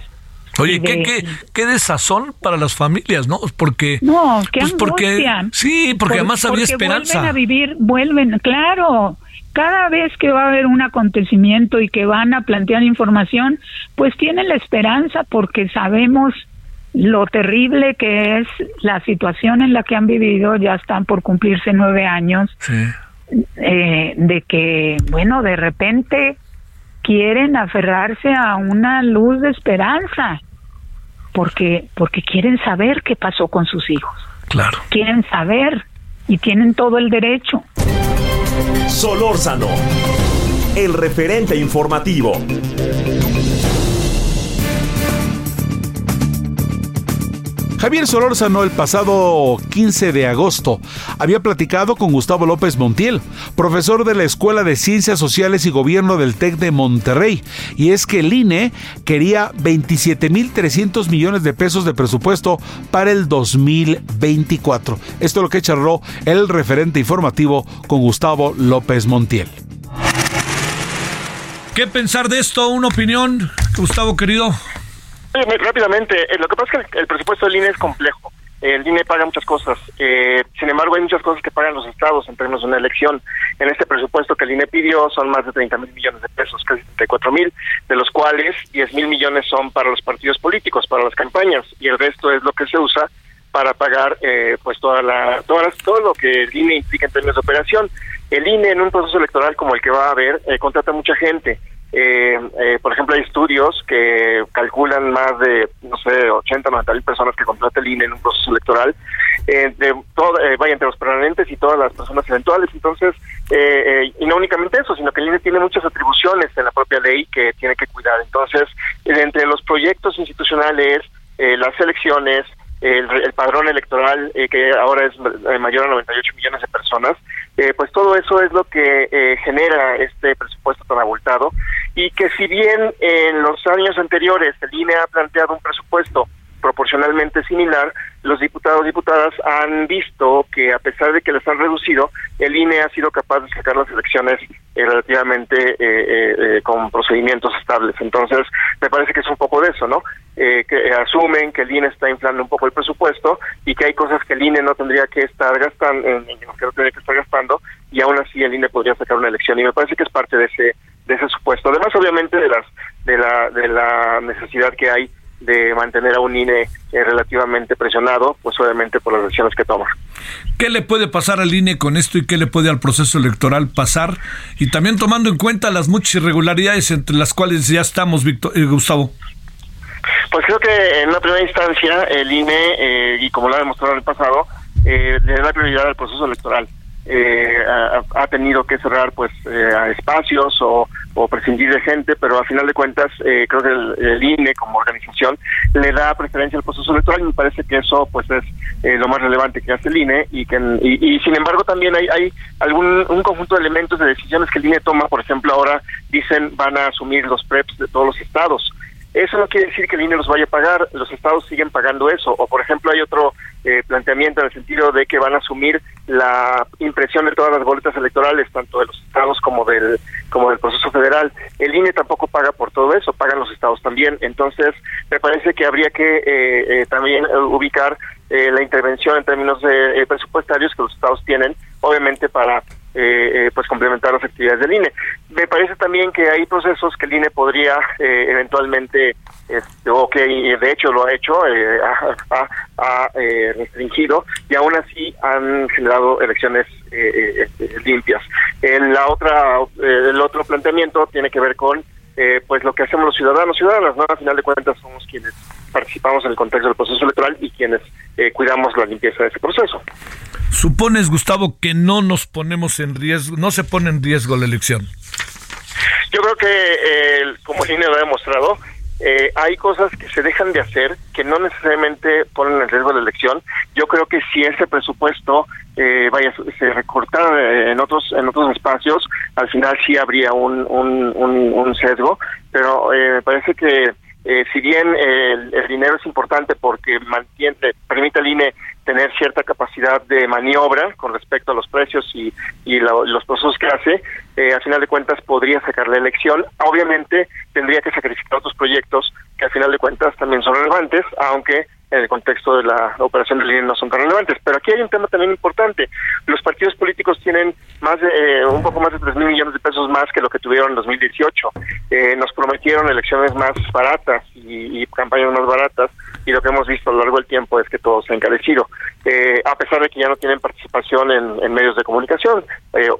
Oye, ¿qué, qué, qué, desazón para las familias, ¿no? Porque. No, qué pues porque, Sí, porque además había esperanza. Vuelven a vivir, vuelven, claro. Cada vez que va a haber un acontecimiento y que van a plantear información, pues tienen la esperanza porque sabemos lo terrible que es la situación en la que han vivido, ya están por cumplirse nueve años, eh, de que, bueno, de repente quieren aferrarse a una luz de esperanza porque porque quieren saber qué pasó con sus hijos. Claro. Quieren saber y tienen todo el derecho. Solórzano, el referente informativo. Javier Solórzano el pasado 15 de agosto había platicado con Gustavo López Montiel, profesor de la Escuela de Ciencias Sociales y Gobierno del TEC de Monterrey, y es que el INE quería 27.300 millones de pesos de presupuesto para el 2024. Esto es lo que charló el referente informativo con Gustavo López Montiel. ¿Qué pensar de esto? ¿Una opinión, Gustavo querido? Rápidamente, eh, lo que pasa es que el, presupuesto del INE es complejo. El INE paga muchas cosas. Eh, sin embargo, hay muchas cosas que pagan los estados en términos de una elección. En este presupuesto que el INE pidió son más de 30 mil millones de pesos, casi 34 mil, de los cuales 10 mil millones son para los partidos políticos, para las campañas, y el resto es lo que se usa para pagar eh, pues toda la, todas todo lo que el INE implica en términos de operación. El INE en un proceso electoral como el que va a haber eh, contrata mucha gente. Eh, eh, por ejemplo, hay estudios que calculan más de, no sé, 80, 90 mil personas que contrata el INE en un proceso electoral, eh, de todo, eh, vaya, entre los permanentes y todas las personas eventuales. Entonces, eh, y no únicamente eso, sino que el INE tiene muchas atribuciones en la propia ley que tiene que cuidar. Entonces, entre los proyectos institucionales, las elecciones, el, el padrón electoral, que ahora es mayor a 98 millones de personas, pues todo eso es lo que genera este presupuesto tan abultado. Y que si bien en los años anteriores el INE ha planteado un presupuesto proporcionalmente similar, los diputados y diputadas han visto que a pesar de que les han reducido, el INE ha sido capaz de sacar las elecciones eh, relativamente eh, eh, con procedimientos estables. Entonces, me parece que es un poco de eso, ¿no? que asumen que el INE está inflando un poco el presupuesto y que hay cosas que el INE no tendría que estar gastando, que no tendría que estar gastando, y aún así el INE podría sacar una elección. Y me parece que es parte de ese de ese supuesto. Además, obviamente, de las de la de la necesidad que hay de mantener a un INE eh, relativamente presionado, pues obviamente por las decisiones que toma. ¿Qué le puede pasar al INE con esto y qué le puede al proceso electoral pasar? Y también tomando en cuenta las muchas irregularidades entre las cuales ya estamos, Víctor, eh, Gustavo. Pues creo que en una primera instancia el INE, eh, y como lo ha demostrado en el pasado, le da prioridad al proceso electoral eh, ha, tenido que cerrar pues eh, espacios o, prescindir de gente, pero a final de cuentas eh, creo que el, INE como organización le da preferencia al proceso electoral y me parece que eso pues es eh, lo más relevante que hace el INE y que y, sin embargo también hay, hay algún un conjunto de elementos de decisiones que el INE toma, por ejemplo ahora dicen van a asumir los preps de todos los estados eso no quiere decir que el INE los vaya a pagar, los estados siguen pagando eso. O, por ejemplo, hay otro eh, planteamiento en el sentido de que van a asumir la impresión de todas las boletas electorales, tanto de los estados como del, como del proceso federal. El INE tampoco paga por todo eso, pagan los estados también. Entonces, me parece que habría que eh, eh, también ubicar la intervención en términos de, presupuestarios que los estados tienen, obviamente para eh, eh, pues complementar las actividades del INE. Me parece también que hay procesos que el INE podría eh, eventualmente, este, o que de hecho lo ha hecho, eh, ha, restringido y aún así han generado elecciones limpias. En la otra, el otro planteamiento tiene que ver con pues lo que hacemos los ciudadanos, ciudadanas, ¿no? Al final de cuentas somos quienes participamos en el contexto del proceso electoral y quienes cuidamos la limpieza de ese proceso. ¿Supones, Gustavo, que no nos ponemos en riesgo, no se pone en riesgo la elección? Yo creo que, eh, como el INE lo ha demostrado, eh, hay cosas que se dejan de hacer que no necesariamente ponen en riesgo la elección. Yo creo que si ese presupuesto eh, vaya se recortara en otros en otros espacios, al final sí habría un, un, sesgo, pero me parece que eh, si bien el, dinero es importante porque mantiene, permite al INE tener cierta capacidad de maniobra con respecto a los precios y, y los procesos que hace, eh, a final de cuentas podría sacar la elección. Obviamente tendría que sacrificar otros proyectos que a final de cuentas también son relevantes, aunque en el contexto de la operación del INE no son tan relevantes. Pero aquí hay un tema también importante. Los partidos políticos tienen más de, eh, un poco más de 3 mil millones de pesos más que lo que tuvieron en 2018. Eh, nos prometieron elecciones más baratas y, campañas más baratas y lo que hemos visto a lo largo del tiempo es que todo se ha encarecido. Eh, a pesar de que ya no tienen participación en, medios de comunicación,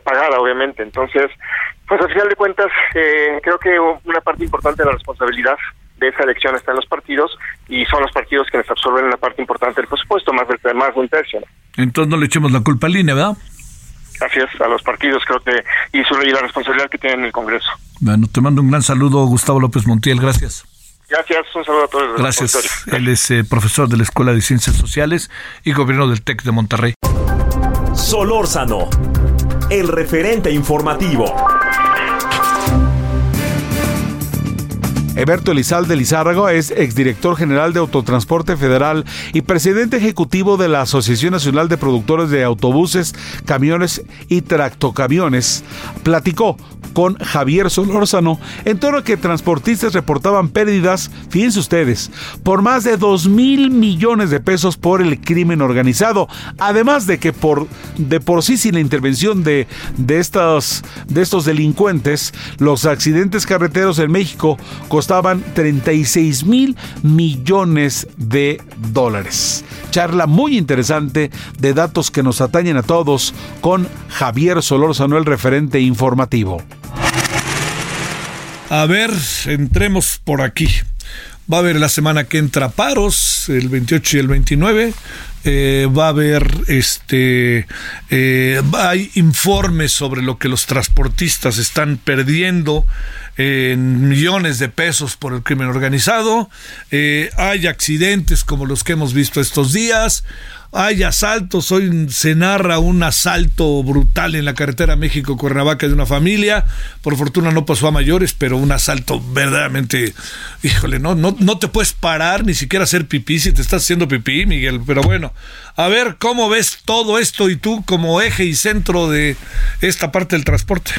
pagada obviamente. Entonces, pues al final de cuentas, creo que una parte importante de la responsabilidad de esa elección está en los partidos y son los partidos quienes absorben una parte importante del presupuesto, más, de más de un tercio. Entonces no le echemos la culpa al INE, ¿verdad? Así es, a los partidos creo que y, y la responsabilidad que tienen en el Congreso. Bueno, te mando un gran saludo, Gustavo López Montiel, gracias. Gracias, un saludo a todos. Gracias. Él es eh, profesor de la Escuela de Ciencias Sociales y gobierno del TEC de Monterrey. Solórzano, el referente informativo. Eberto Elizalde Lizárrago es exdirector general de Autotransporte Federal y presidente ejecutivo de la Asociación Nacional de Productores de Autobuses, Camiones y Tractocamiones. Platicó con Javier Solórzano en torno a que transportistas reportaban pérdidas, fíjense ustedes, por más de 2 mil millones de pesos por el crimen organizado. Además de que por de por sí sin la intervención de, de, estos, de estos delincuentes, los accidentes carreteros en México costaban 36 mil millones de dólares. Charla muy interesante de datos que nos atañen a todos con Javier Solórzano, el referente informativo. A ver, entremos por aquí. Va a haber la semana que entra paros, el 28 y el 29. Eh, va a haber este eh, hay informes sobre lo que los transportistas están perdiendo en millones de pesos por el crimen organizado. Eh, hay accidentes como los que hemos visto estos días hay asaltos, hoy se narra un asalto brutal en la carretera México-Cuernavaca de una familia, por fortuna no pasó a mayores, pero un asalto verdaderamente, híjole, no, no, no te puedes parar ni siquiera hacer pipí si te estás haciendo pipí, Miguel, pero bueno, a ver cómo ves todo esto y tú como eje y centro de esta parte del transporte.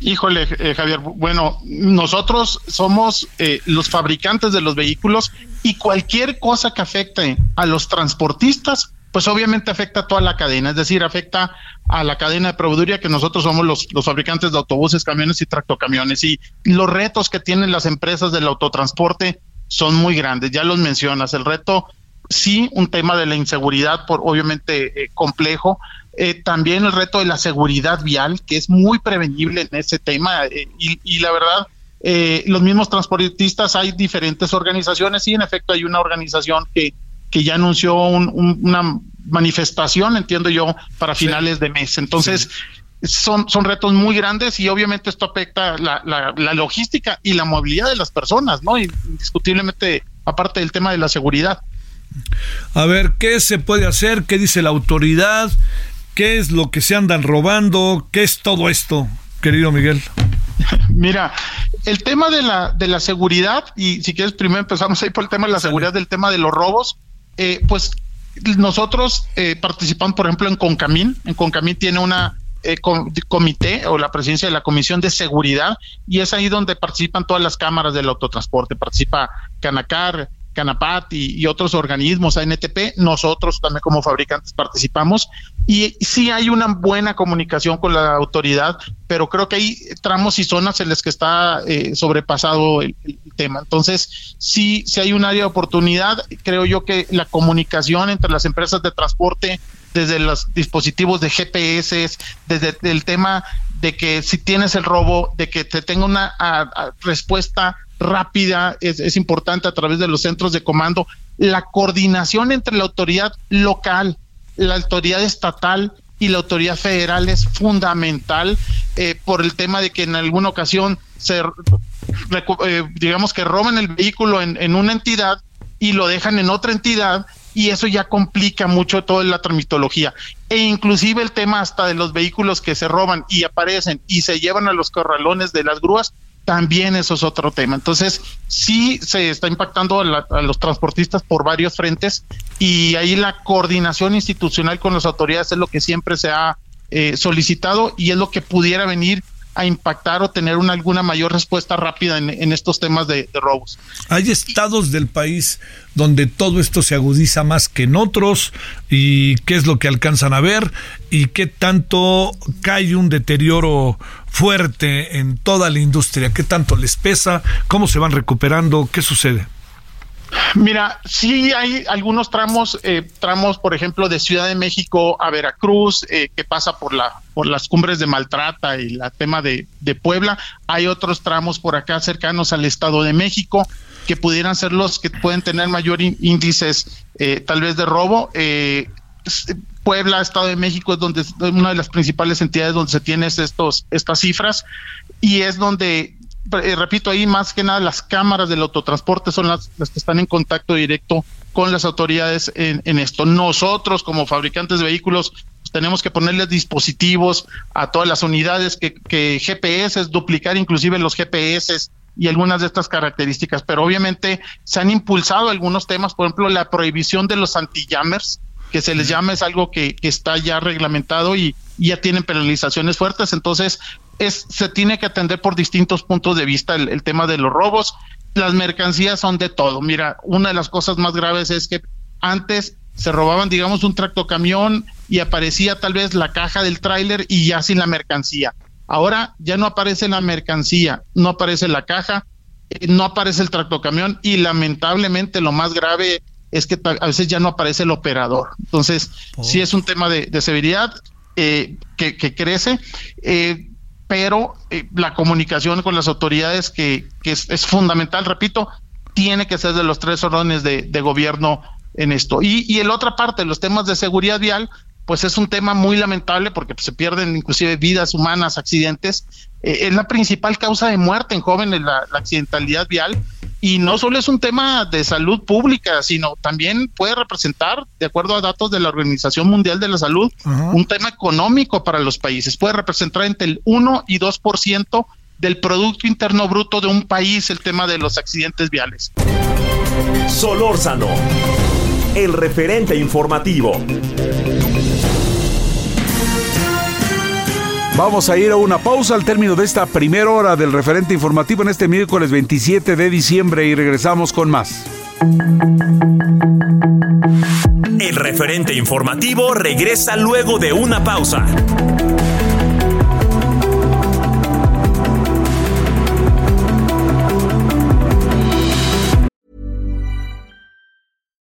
Híjole, eh, Javier, bueno, nosotros somos eh, los fabricantes de los vehículos y cualquier cosa que afecte a los transportistas, pues obviamente afecta a toda la cadena, es decir, afecta a la cadena de proveeduría que nosotros somos los, los fabricantes de autobuses, camiones y tractocamiones. Y los retos que tienen las empresas del autotransporte son muy grandes, ya los mencionas, el reto sí, un tema de la inseguridad, por obviamente eh, complejo, eh, también el reto de la seguridad vial, que es muy prevenible en ese tema, eh, y, la verdad, los mismos transportistas, hay diferentes organizaciones, y en efecto hay una organización que, que ya anunció una manifestación, entiendo yo, para finales de mes. Entonces, son, son retos muy grandes y obviamente esto afecta la, la, la, logística y la movilidad de las personas, ¿no? Indiscutiblemente, aparte del tema de la seguridad. A ver, ¿qué se puede hacer? ¿Qué dice la autoridad? ¿Qué es lo que se andan robando? ¿Qué es todo esto, querido Miguel? Mira, el tema de la, de la seguridad, y si quieres primero empezamos ahí por el tema de la seguridad, del tema de los robos, eh, pues nosotros eh, participamos, por ejemplo, en Concamín. En Concamín tiene una eh, comité o la presidencia de la Comisión de Seguridad y es ahí donde participan todas las cámaras del autotransporte. Participa Canacar, Canapat y, otros organismos, ANTP, nosotros también como fabricantes participamos y sí hay una buena comunicación con la autoridad, pero creo que hay tramos y zonas en las que está eh, sobrepasado el, tema. Entonces, sí, sí hay un área de oportunidad. Creo yo que la comunicación entre las empresas de transporte, desde los dispositivos de GPS, desde el tema de que si tienes el robo, de que te tenga una respuesta rápida, es, importante a través de los centros de comando, la coordinación entre la autoridad local, la autoridad estatal y la autoridad federal es fundamental eh, por el tema de que en alguna ocasión se eh, digamos que roben el vehículo en, en, una entidad y lo dejan en otra entidad y eso ya complica mucho toda la tramitología. E inclusive el tema hasta de los vehículos que se roban y aparecen y se llevan a los corralones de las grúas también eso es otro tema. Entonces, sí se está impactando a, los transportistas por varios frentes y ahí la coordinación institucional con las autoridades es lo que siempre se ha eh, solicitado y es lo que pudiera venir a impactar o tener una, alguna mayor respuesta rápida en, estos temas de, robos. Hay estados del país donde todo esto se agudiza más que en otros y qué es lo que alcanzan a ver y qué tanto cae un deterioro fuerte en toda la industria, qué tanto les pesa, cómo se van recuperando, qué sucede. Mira, sí hay algunos tramos, eh, tramos, por ejemplo, de Ciudad de México a Veracruz, eh, que pasa por la por las cumbres de Maltrata y la tema de, de, Puebla. Hay otros tramos por acá cercanos al Estado de México que pudieran ser los que pueden tener mayor índices, eh, tal vez de robo. Puebla, Estado de México es donde una de las principales entidades donde se tienen estos estas cifras y es donde eh, repito, ahí más que nada las cámaras del autotransporte son las, las que están en contacto directo con las autoridades en, esto. Nosotros como fabricantes de vehículos tenemos que ponerles dispositivos a todas las unidades que, que GPS, duplicar inclusive los GPS y algunas de estas características, pero obviamente se han impulsado algunos temas, por ejemplo, la prohibición de los anti-jammers, que se les llama es algo que, que está ya reglamentado y, y ya tienen penalizaciones fuertes, entonces es, se tiene que atender por distintos puntos de vista el, tema de los robos. Las mercancías son de todo. Mira, una de las cosas más graves es que antes se robaban, digamos, un tractocamión y aparecía tal vez la caja del tráiler y ya sin la mercancía. Ahora ya no aparece la mercancía, no aparece la caja, eh, no aparece el tractocamión y lamentablemente lo más grave es que a veces ya no aparece el operador. Entonces, sí es un tema de, severidad eh, que, crece, eh, pero la comunicación con las autoridades que, es, fundamental, repito, tiene que ser de los tres órdenes de, de gobierno en esto. Y, y en la otra parte, los temas de seguridad vial, pues es un tema muy lamentable porque se pierden inclusive vidas humanas, accidentes. Eh, es la principal causa de muerte en jóvenes la, accidentalidad vial y no solo es un tema de salud pública, sino también puede representar, de acuerdo a datos de la Organización Mundial de la Salud, un tema económico para los países. Puede representar entre el 1 y 2% del Producto Interno Bruto de un país el tema de los accidentes viales. Solórzano, el referente informativo. Vamos a ir a una pausa al término de esta primera hora del referente informativo en este miércoles 27 de diciembre y regresamos con más. El referente informativo regresa luego de una pausa.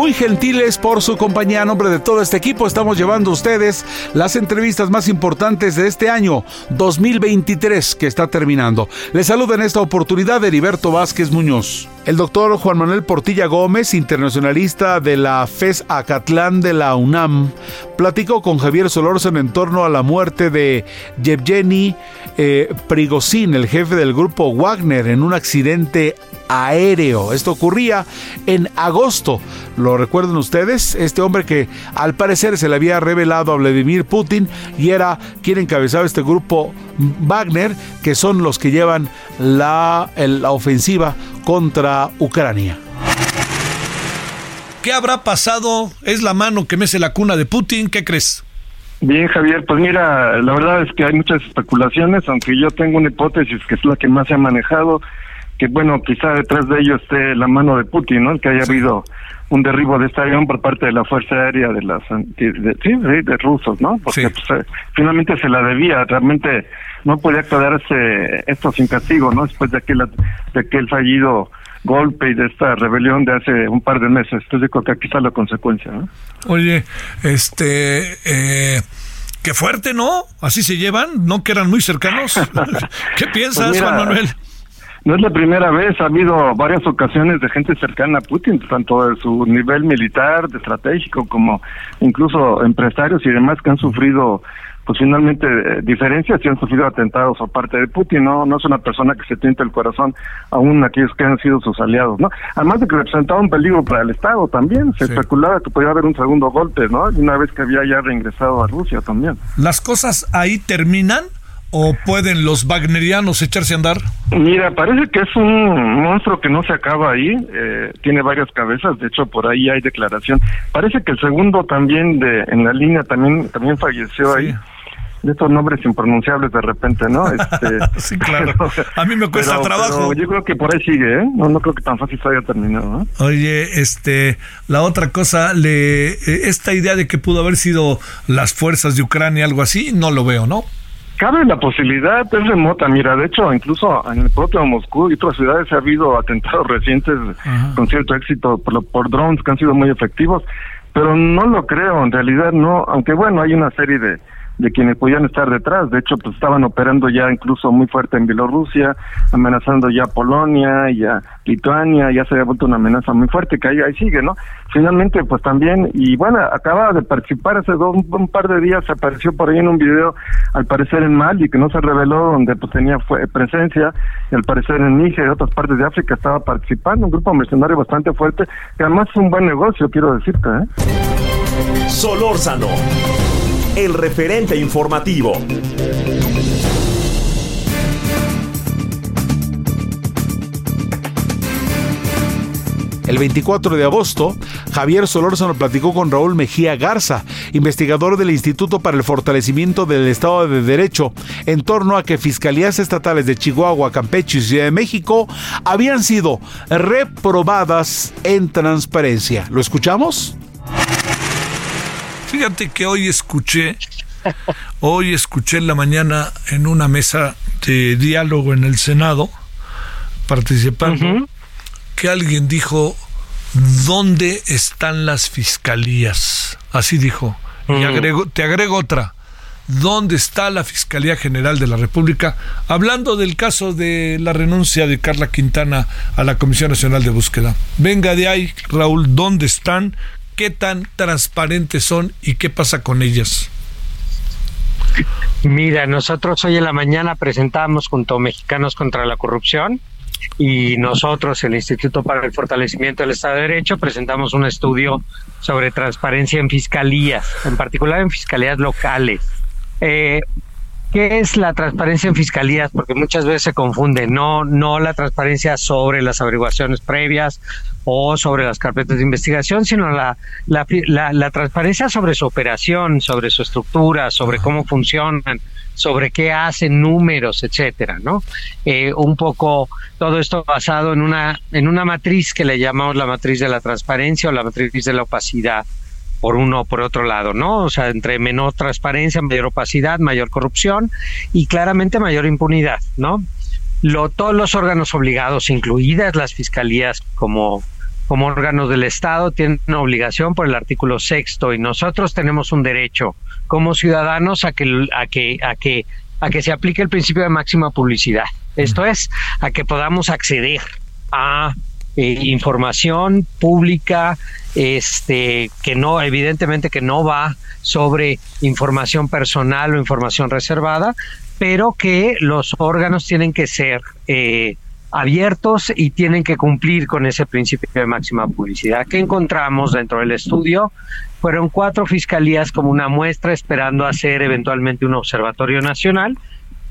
Muy gentiles por su compañía. A nombre de todo este equipo estamos llevando a ustedes las entrevistas más importantes de este año 2023 que está terminando. Les saluda en esta oportunidad Heriberto Vázquez Muñoz. El doctor Juan Manuel Portilla Gómez, internacionalista de la FES Acatlán de la UNAM, platicó con Javier Solórzano en torno a la muerte de Yevgeny eh, Prigozhin, el jefe del grupo Wagner, en un accidente aéreo. Esto ocurría en agosto. ¿Lo recuerdan ustedes? Este hombre que al parecer se le había revelado a Vladimir Putin y era quien encabezaba este grupo Wagner, que son los que llevan la, la ofensiva contra Ucrania. ¿Qué habrá pasado? ¿Es la mano que mece la cuna de Putin? ¿Qué crees? Bien, Javier, pues mira, la verdad es que hay muchas especulaciones, aunque yo tengo una hipótesis que es la que más se ha manejado, que bueno, quizá detrás de ello esté la mano de Putin, ¿no? Que haya habido un derribo de este avión por parte de la Fuerza Aérea de las de, sí, de, rusos, ¿no? Porque pues, eh, finalmente se la debía, realmente no podía quedarse esto sin castigo, ¿no? Después de aquel, de aquel fallido golpe y de esta rebelión de hace un par de meses. Entonces creo que aquí está la consecuencia, ¿no? Oye, este... Eh... Qué fuerte, ¿no? Así se llevan, no que eran muy cercanos. ¿Qué piensas, pues Juan Manuel? No es la primera vez, ha habido varias ocasiones de gente cercana a Putin, tanto de su nivel militar, de estratégico, como incluso empresarios y demás que han sufrido, pues finalmente, eh, diferencias y han sufrido atentados por parte de Putin, ¿no? No es una persona que se tiente el corazón, aún aquellos que han sido sus aliados, ¿no? Además de que representaba un peligro para el Estado también, se especulaba que podía haber un segundo golpe, ¿no? Una vez que había ya reingresado a Rusia también. ¿Las cosas ahí terminan? ¿O pueden los wagnerianos echarse a andar? Mira, parece que es un monstruo que no se acaba ahí, eh, tiene varias cabezas, de hecho por ahí hay declaración. Parece que el segundo también de en la línea también también falleció ahí. De estos nombres impronunciables de repente, ¿no? Este, sí, claro. a mí me cuesta trabajo. yo creo que por ahí sigue, ¿eh? No, no creo que tan fácil se haya terminado, Oye, este, la otra cosa, le, eh, esta idea de que pudo haber sido las fuerzas de Ucrania, algo así, no lo veo, ¿no? Cabe la posibilidad, es remota. Mira, de hecho, incluso en el propio Moscú y otras ciudades ha habido atentados recientes con cierto éxito por, por drones que han sido muy efectivos, pero no lo creo, en realidad no, aunque bueno, hay una serie de, de quienes podían estar detrás. De hecho, pues estaban operando ya incluso muy fuerte en Bielorrusia, amenazando ya a Polonia y a Lituania, ya se había vuelto una amenaza muy fuerte que ahí, ahí sigue, ¿no? Finalmente, pues también, y bueno, acaba de participar hace dos, un par de días, apareció por ahí en un video, al parecer en Mali, que no se reveló, donde pues tenía fue, presencia, y al parecer en Níger y otras partes de África estaba participando, un grupo mercenario bastante fuerte, que además es un buen negocio, quiero decirte, ¿eh? Solórzano, el referente informativo. El 24 de agosto, Javier Solórzano platicó con Raúl Mejía Garza, investigador del Instituto para el Fortalecimiento del Estado de Derecho, en torno a que fiscalías estatales de Chihuahua, Campeche y Ciudad de México habían sido reprobadas en transparencia. ¿Lo escuchamos? Fíjate que hoy escuché, hoy escuché en la mañana en una mesa de diálogo en el Senado, participando, que alguien dijo, ¿dónde están las fiscalías? Así dijo. Y agrego, te agrego otra. ¿Dónde está la Fiscalía General de la República? Hablando del caso de la renuncia de Carla Quintana a la Comisión Nacional de Búsqueda. Venga de ahí, Raúl, ¿dónde están? ¿Qué tan transparentes son y qué pasa con ellas? Mira, nosotros hoy en la mañana presentamos junto a Mexicanos contra la Corrupción y nosotros, el Instituto para el Fortalecimiento del Estado de Derecho, presentamos un estudio sobre transparencia en fiscalías, en particular en fiscalías locales. Eh, ¿Qué es la transparencia en fiscalías? Porque muchas veces se confunde, no, no la transparencia sobre las averiguaciones previas o sobre las carpetas de investigación, sino la, la, la, transparencia sobre su operación, sobre su estructura, sobre cómo funcionan, sobre qué hacen, números, etcétera, ¿no? Eh, un poco todo esto basado en una, en una matriz que le llamamos la matriz de la transparencia o la matriz de la opacidad por uno o por otro lado, ¿no? O sea, entre menor transparencia, mayor opacidad, mayor corrupción y claramente mayor impunidad, ¿no? Lo, todos los órganos obligados, incluidas las fiscalías como, como órganos del Estado, tienen una obligación por el artículo sexto y nosotros tenemos un derecho como ciudadanos a que, a que, a que, a que se aplique el principio de máxima publicidad. Esto es, a que podamos acceder a eh, información pública, este, que no, evidentemente que no va sobre información personal o información reservada, pero que los órganos tienen que ser eh, abiertos y tienen que cumplir con ese principio de máxima publicidad. que encontramos dentro del estudio? Fueron cuatro fiscalías como una muestra esperando hacer eventualmente un observatorio nacional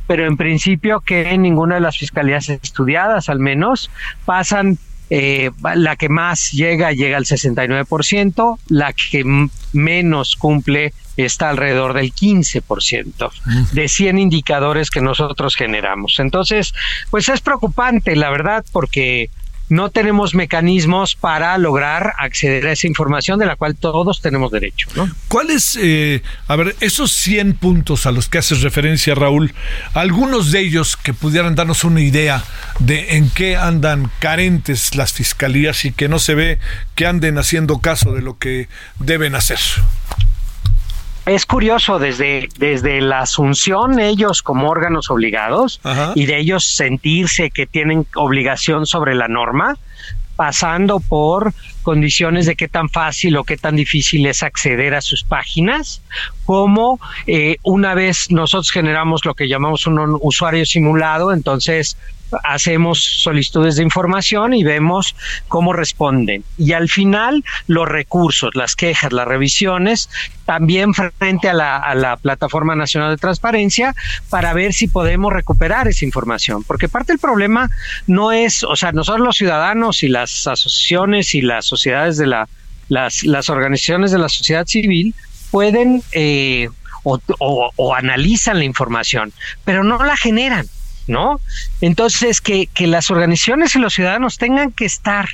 pero en principio que ninguna de las fiscalías estudiadas al menos pasan eh, la que más llega llega al 69%, la que menos cumple está alrededor del 15% de 100 indicadores que nosotros generamos. Entonces, pues es preocupante, la verdad, porque no tenemos mecanismos para lograr acceder a esa información de la cual todos tenemos derecho. ¿Cuáles, eh, a ver, esos 100 puntos a los que haces referencia, Raúl, algunos de ellos que pudieran darnos una idea de en qué andan carentes las fiscalías y que no se ve que anden haciendo caso de lo que deben hacer? Es curioso desde, desde la asunción ellos como órganos obligados y de ellos sentirse que tienen obligación sobre la norma, pasando por condiciones de qué tan fácil o qué tan difícil es acceder a sus páginas, como eh, una vez nosotros generamos lo que llamamos un usuario simulado, entonces hacemos solicitudes de información y vemos cómo responden. Y al final, los recursos, las quejas, las revisiones, también frente a la, Plataforma Nacional de Transparencia para ver si podemos recuperar esa información. Porque parte del problema no es, o sea, nosotros los ciudadanos y las asociaciones y las sociedades de la, las, las organizaciones de la sociedad civil pueden eh, o analizan la información, pero no la generan. ¿No? Entonces, que, que las organizaciones y los ciudadanos tengan que estar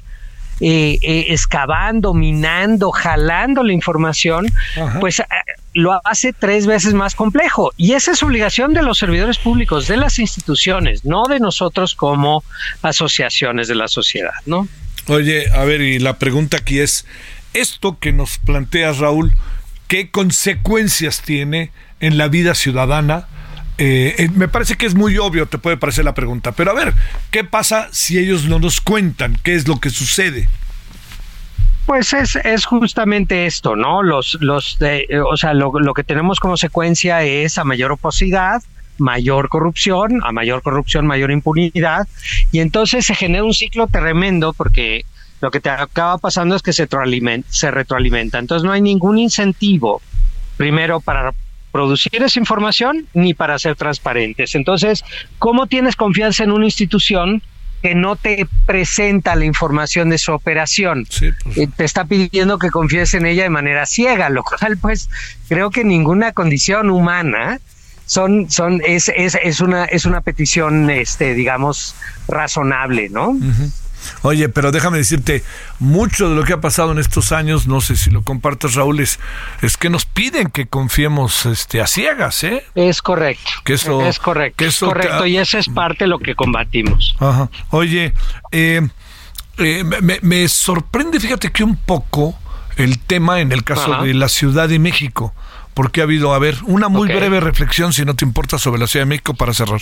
eh, eh, excavando, minando, jalando la información, pues eh, lo hace tres veces más complejo. Y esa es obligación de los servidores públicos, de las instituciones, no de nosotros como asociaciones de la sociedad, ¿no? Oye, a ver, y la pregunta aquí es, esto que nos plantea Raúl, ¿qué consecuencias tiene en la vida ciudadana? Eh, eh, me parece que es muy obvio, te puede parecer la pregunta, pero a ver, ¿qué pasa si ellos no nos cuentan qué es lo que sucede? Pues es, es justamente esto, ¿no? Los, los de, o sea, lo, lo que tenemos como secuencia es a mayor oposidad, mayor corrupción, a mayor corrupción, mayor impunidad, y entonces se genera un ciclo tremendo porque lo que te acaba pasando es que se se retroalimenta. Entonces no hay ningún incentivo, primero, para producir esa información ni para ser transparentes. Entonces, ¿cómo tienes confianza en una institución que no te presenta la información de su operación? pues. Te está pidiendo que confíes en ella de manera ciega, lo cual pues creo que ninguna condición humana son, son, es, es, es una, es una petición, este, digamos, razonable, ¿no? Oye, pero déjame decirte, mucho de lo que ha pasado en estos años, no sé si lo compartes, Raúl, es, es que nos piden que confiemos este, a ciegas, ¿eh? Es correcto. Que eso- es correcto. que es eso correcto. ca- Y eso es parte de lo que combatimos. Ajá. Oye, eh, eh, me, me sorprende, fíjate que un poco el tema en el caso Ajá. de la Ciudad de México, porque ha habido, a ver, una muy breve reflexión, si no te importa, sobre la Ciudad de México para cerrar.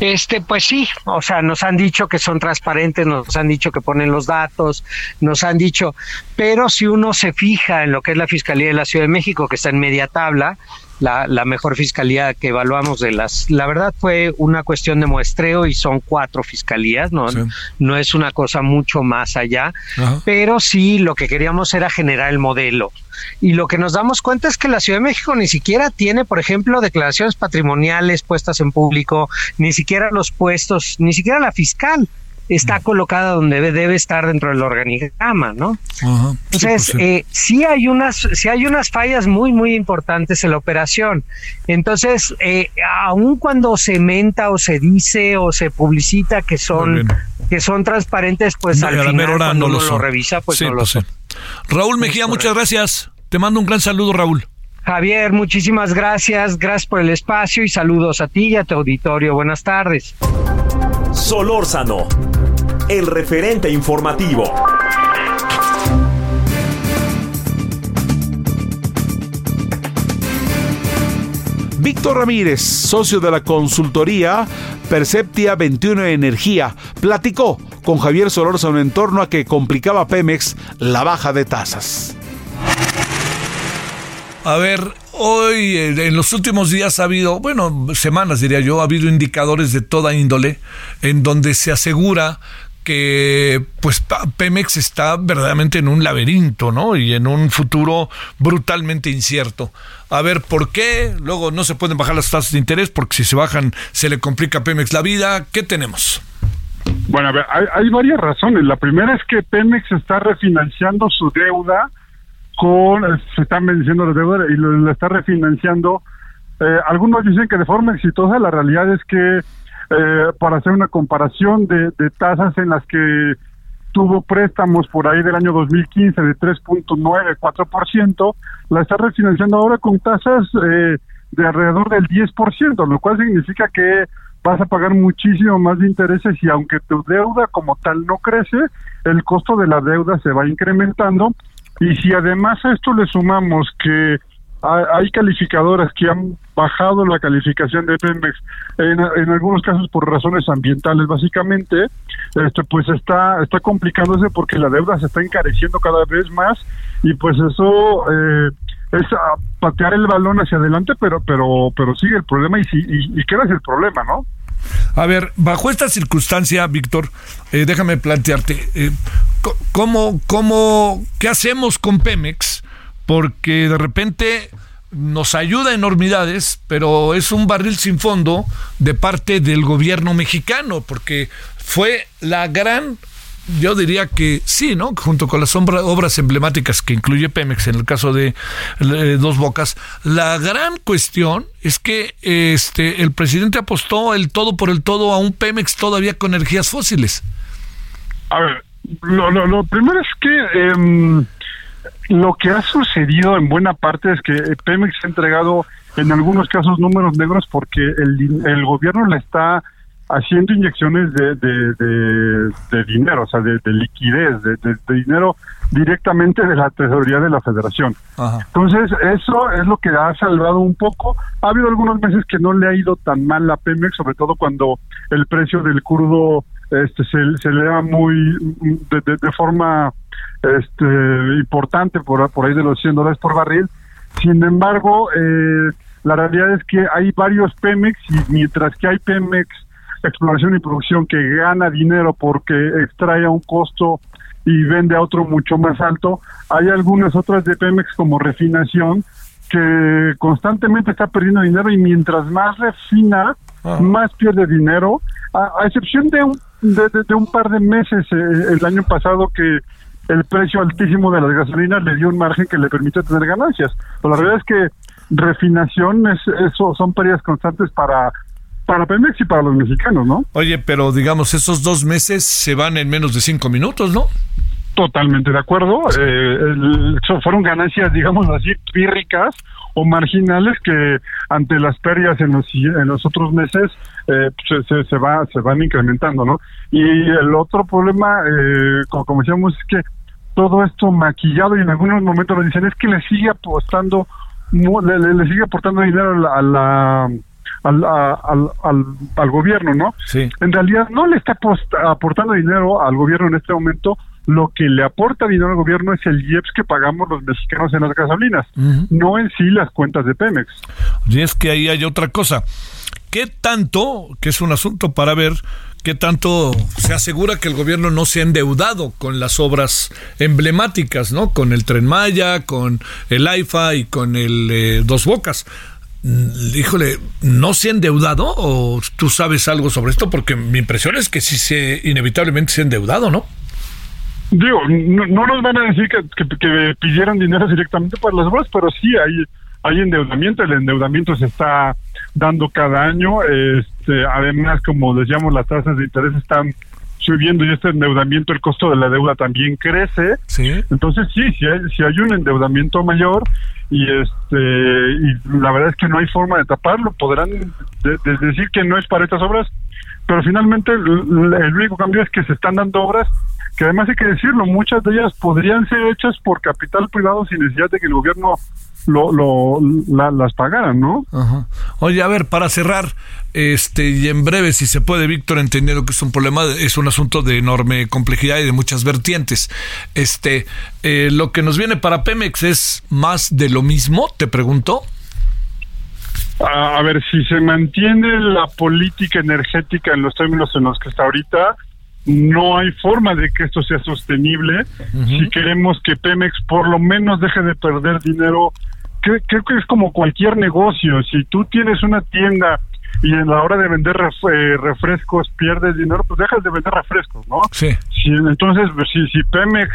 Este, pues sí, o sea, nos han dicho que son transparentes, nos han dicho que ponen los datos, nos han dicho, pero si uno se fija en lo que es la Fiscalía de la Ciudad de México, que está en media tabla, la, la mejor fiscalía que evaluamos de las, la verdad fue una cuestión de muestreo y son cuatro fiscalías, no, Sí. no es una cosa mucho más allá, Ajá. pero sí lo que queríamos era generar el modelo. Y lo que nos damos cuenta es que la Ciudad de México ni siquiera tiene, por ejemplo, declaraciones patrimoniales puestas en público, ni siquiera los puestos, ni siquiera la fiscal está colocada donde debe, estar dentro del organigrama, ¿no? Ajá. Sí, Entonces, pues, sí. eh, sí hay unas, sí hay unas fallas muy, muy importantes en la operación. Entonces, eh, aun cuando se menta o se dice o se publicita que son, que son transparentes, pues No, al final cuando no lo uno lo revisa, pues Sí, no lo pues son. Raúl Mejía, muchas gracias. Te mando un gran saludo, Raúl. Javier, muchísimas gracias, gracias por el espacio y saludos a ti y a tu auditorio. Buenas tardes. Solórzano, el referente informativo. Víctor Ramírez, socio de la consultoría Perceptia 21 Energía, platicó con Javier Solórzano en torno a que complicaba Pemex la baja de tasas. A ver, hoy, eh, en los últimos días ha habido, bueno, semanas diría yo, ha habido indicadores de toda índole en donde se asegura que pues Pemex está verdaderamente en un laberinto, ¿no? Y en un futuro brutalmente incierto. A ver, ¿por qué? Luego no se pueden bajar las tasas de interés porque si se bajan se le complica a Pemex la vida. ¿Qué tenemos? Bueno, a ver, hay, hay varias razones. La primera es que Pemex está refinanciando su deuda con, se están venciendo la deuda y lo, la está refinanciando. Eh, algunos dicen que de forma exitosa, la realidad es que eh, para hacer una comparación de, de tasas en las que tuvo préstamos por ahí del año 2015 de 3.9, 4%, la está refinanciando ahora con tasas eh, de alrededor del 10%, lo cual significa que vas a pagar muchísimo más de intereses y aunque tu deuda como tal no crece, el costo de la deuda se va incrementando y si además a esto le sumamos que hay calificadoras que han bajado la calificación de Pemex en, en algunos casos por razones ambientales básicamente este pues está está complicándose porque la deuda se está encareciendo cada vez más y pues eso eh, es a patear el balón hacia adelante pero pero pero sigue el problema y si y, y queda el problema no A ver, bajo esta circunstancia, Víctor, eh, déjame plantearte, eh, ¿cómo, cómo, ¿qué hacemos con Pemex? Porque de repente nos ayuda enormidades, pero es un barril sin fondo de parte del gobierno mexicano, porque fue la gran yo diría que sí, ¿no? Junto con las obras emblemáticas que incluye Pemex en el caso de eh, Dos Bocas, la gran cuestión es que este el presidente apostó el todo por el todo a un Pemex todavía con energías fósiles. A ver, lo, lo, lo primero es que em, lo que ha sucedido en buena parte es que Pemex ha entregado en algunos casos números negros porque el, el gobierno le está haciendo inyecciones de, de, dinero, o sea, de, liquidez, de, dinero directamente de la tesorería de la federación. Entonces, eso es lo que ha salvado un poco. Ha habido algunos meses que no le ha ido tan mal a Pemex, sobre todo cuando el precio del crudo este, se, se eleva muy de, forma este, importante, por, por ahí de los 100 dólares por barril. Sin embargo, eh, la realidad es que hay varios Pemex y mientras que hay Pemex exploración y producción que gana dinero porque extrae a un costo y vende a otro mucho más alto, hay algunas otras de Pemex como refinación que constantemente está perdiendo dinero y mientras más refina, más pierde dinero, a, excepción de un, de, un par de meses eh, el año pasado que el precio altísimo de las gasolinas le dio un margen que le permite tener ganancias. Pero la verdad es que refinación es, eso son pérdidas constantes para para Pemex y para los mexicanos, ¿no? Oye, pero digamos, esos dos meses se van en menos de cinco minutos, ¿no? Totalmente de acuerdo. Eh, fueron ganancias, digamos así, pírricas o marginales que ante las pérdidas en los, en los otros meses eh, se, se, va, se van incrementando, ¿no? Y el otro problema, eh, como, decíamos, es que todo esto maquillado y en algunos momentos lo dicen es que le sigue apostando, le, le, sigue aportando dinero a la al, al, al, gobierno, ¿no? Sí. En realidad no le está aportando dinero al gobierno en este momento. Lo que le aporta dinero al gobierno es el IEPS que pagamos los mexicanos en las gasolinas, no en sí las cuentas de Pemex. Y es que ahí hay otra cosa. ¿Qué tanto, que es un asunto para ver, qué tanto se asegura que el gobierno no se ha endeudado con las obras emblemáticas, ¿no? Con el Tren Maya, con el AIFA y con el eh, Dos Bocas. Mm, híjole, ¿no se ha endeudado o tú sabes algo sobre esto? Porque mi impresión es que sí se inevitablemente se ha endeudado, ¿no? Digo, no, nos van a decir que, que, pidieran dinero directamente para las obras, pero sí hay, hay endeudamiento, el endeudamiento se está dando cada año, este, además, como decíamos, las tasas de interés están subiendo y este endeudamiento, el costo de la deuda también crece. Sí. Entonces sí, si hay, si hay un endeudamiento mayor y este y la verdad es que no hay forma de taparlo, podrán decir que no es para estas obras, pero finalmente el, el único cambio es que se están dando obras que además hay que decirlo, muchas de ellas podrían ser hechas por capital privado sin necesidad de que el gobierno lo, lo las pagaran, ¿no? Oye, a ver, para cerrar, este, y en breve, si se puede, Víctor, entendiendo que es un problema, es un asunto de enorme complejidad y de muchas vertientes. Este, eh, lo que nos viene para Pemex es más de lo mismo, te pregunto. A ver, si se mantiene la política energética en los términos en los que está ahorita, no hay forma de que esto sea sostenible. Si queremos que Pemex por lo menos deje de perder dinero creo, que es como cualquier negocio. Si tú tienes una tienda y en la hora de vender eh, refrescos pierdes dinero, pues dejas de vender refrescos, ¿no? Sí. Si, entonces, pues, si, si Pemex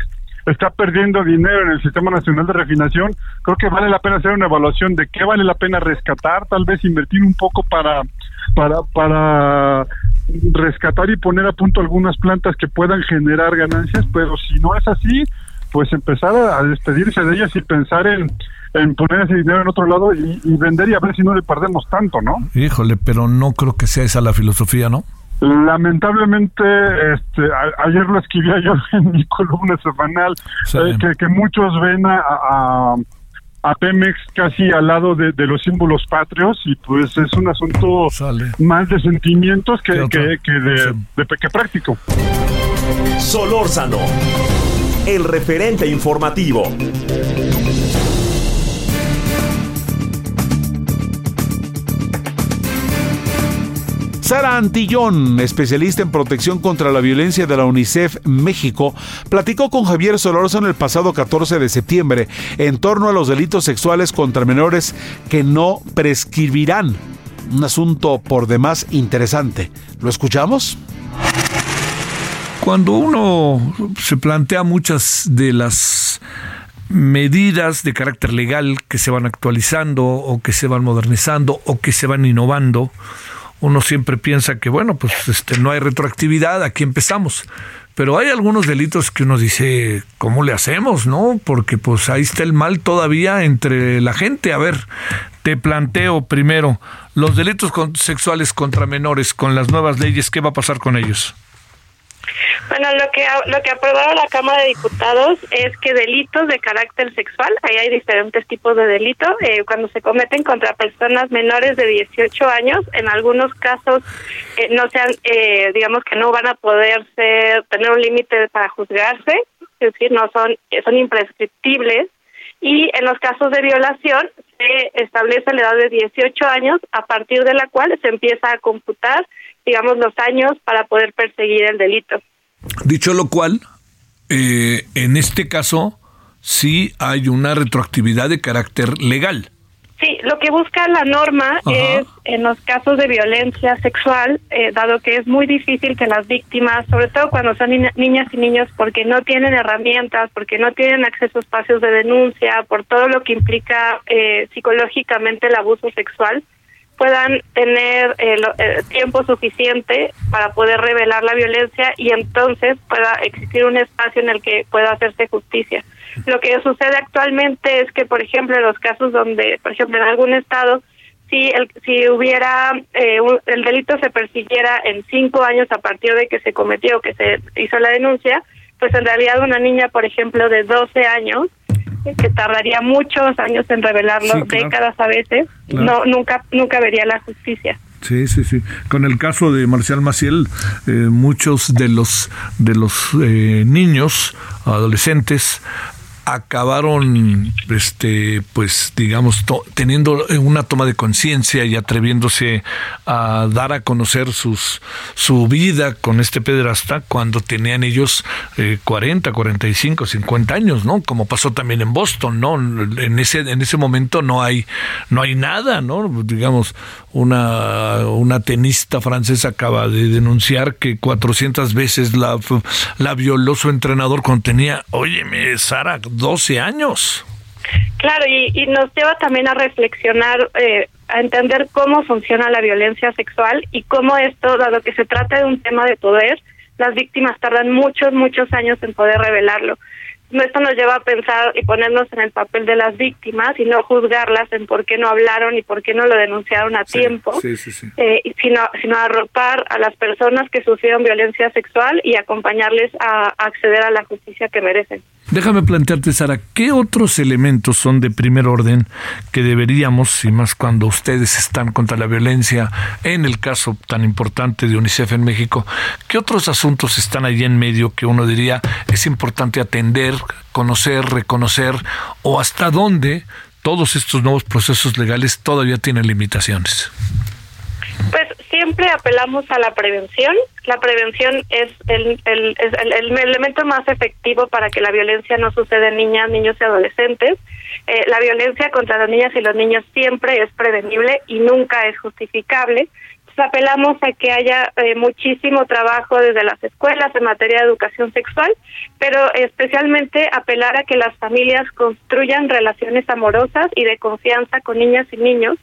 está perdiendo dinero en el Sistema Nacional de Refinación, creo que vale la pena hacer una evaluación de qué vale la pena rescatar, tal vez invertir un poco para para para rescatar y poner a punto algunas plantas que puedan generar ganancias, pero si no es así, pues empezar a despedirse de ellas y pensar en en poner ese dinero en otro lado y, vender y a ver si no le perdemos tanto, ¿no? Híjole, pero no creo que sea esa la filosofía, ¿no? Lamentablemente, este, ayer lo escribía yo en mi columna semanal, eh, que, muchos ven a, a, Pemex casi al lado de, los símbolos patrios y pues es un asunto más de sentimientos que, que, que de, de, que práctico. Solórzano, el referente informativo. Sara Antillón, especialista en protección contra la violencia de la UNICEF México, platicó con Javier Solórzano el pasado 14 de septiembre en torno a los delitos sexuales contra menores que no prescribirán. Un asunto por demás interesante. ¿Lo escuchamos? Cuando uno se plantea muchas de las medidas de carácter legal que se van actualizando o que se van modernizando o que se van innovando, uno siempre piensa que, bueno, pues este, no hay retroactividad, aquí empezamos. Pero hay algunos delitos que uno dice, ¿cómo le hacemos? ¿No? Porque pues ahí está el mal todavía entre la gente. A ver, te planteo primero, los delitos sexuales contra menores con las nuevas leyes, ¿qué va a pasar con ellos? Bueno, lo que lo que aprobado la Cámara de Diputados es que delitos de carácter sexual, ahí hay diferentes tipos de delitos, eh, cuando se cometen contra personas menores de 18 años, en algunos casos eh, no sean, eh, digamos que no van a poder ser, tener un límite para juzgarse, es decir, no son, son imprescriptibles, y en los casos de violación se establece la edad de 18 años, a partir de la cual se empieza a computar digamos, los años para poder perseguir el delito. Dicho lo cual, eh, en este caso sí hay una retroactividad de carácter legal. Sí, lo que busca la norma es, en los casos de violencia sexual, eh, dado que es muy difícil que las víctimas, sobre todo cuando son niñas y niños, porque no tienen herramientas, porque no tienen acceso a espacios de denuncia, por todo lo que implica eh, psicológicamente el abuso sexual, puedan tener el, tiempo suficiente para poder revelar la violencia y entonces pueda existir un espacio en el que pueda hacerse justicia. Lo que sucede actualmente es que, por ejemplo, en los casos donde, por ejemplo, en algún estado, si el, si hubiera eh, el delito se persiguiera en cinco años a partir de que se cometió, que se hizo la denuncia, pues en realidad una niña, por ejemplo, de 12 años que tardaría muchos años en revelarlo, décadas a veces, no nunca nunca vería la justicia. Sí, sí, sí. Con el caso de Marcial Maciel, eh, muchos de los de los eh, niños, adolescentes, acabaron este pues digamos teniendo una toma de conciencia y atreviéndose a dar a conocer sus su vida con este pederasta cuando tenían ellos eh, 40, 45, 50 años, ¿no? Como pasó también en Boston, ¿no? En ese en ese momento no hay no hay nada, ¿no? Digamos una una tenista francesa acaba de denunciar que 400 veces la la violó su entrenador cuando tenía, óyeme, Sara 12 años. Claro, y, nos lleva también a reflexionar, eh, a entender cómo funciona la violencia sexual y cómo esto, dado que se trata de un tema de poder, las víctimas tardan muchos, muchos años en poder revelarlo esto nos lleva a pensar y ponernos en el papel de las víctimas y no juzgarlas en por qué no hablaron y por qué no lo denunciaron a tiempo, eh, sino, sino arropar a las personas que sufrieron violencia sexual y acompañarles a acceder a la justicia que merecen. Déjame plantearte, Sara, ¿qué otros elementos son de primer orden que deberíamos, y más cuando ustedes están contra la violencia, en el caso tan importante de UNICEF en México, qué otros asuntos están ahí en medio que uno diría es importante atender, conocer, reconocer, o hasta dónde todos estos nuevos procesos legales todavía tienen limitaciones? Pues siempre apelamos a la prevención. La prevención es el, el, el, elemento más efectivo para que la violencia no suceda en niñas, niños y adolescentes. Eh, la violencia contra las niñas y los niños siempre es prevenible y nunca es justificable apelamos a que haya eh, muchísimo trabajo desde las escuelas en materia de educación sexual, pero especialmente apelar a que las familias construyan relaciones amorosas y de confianza con niñas y niños,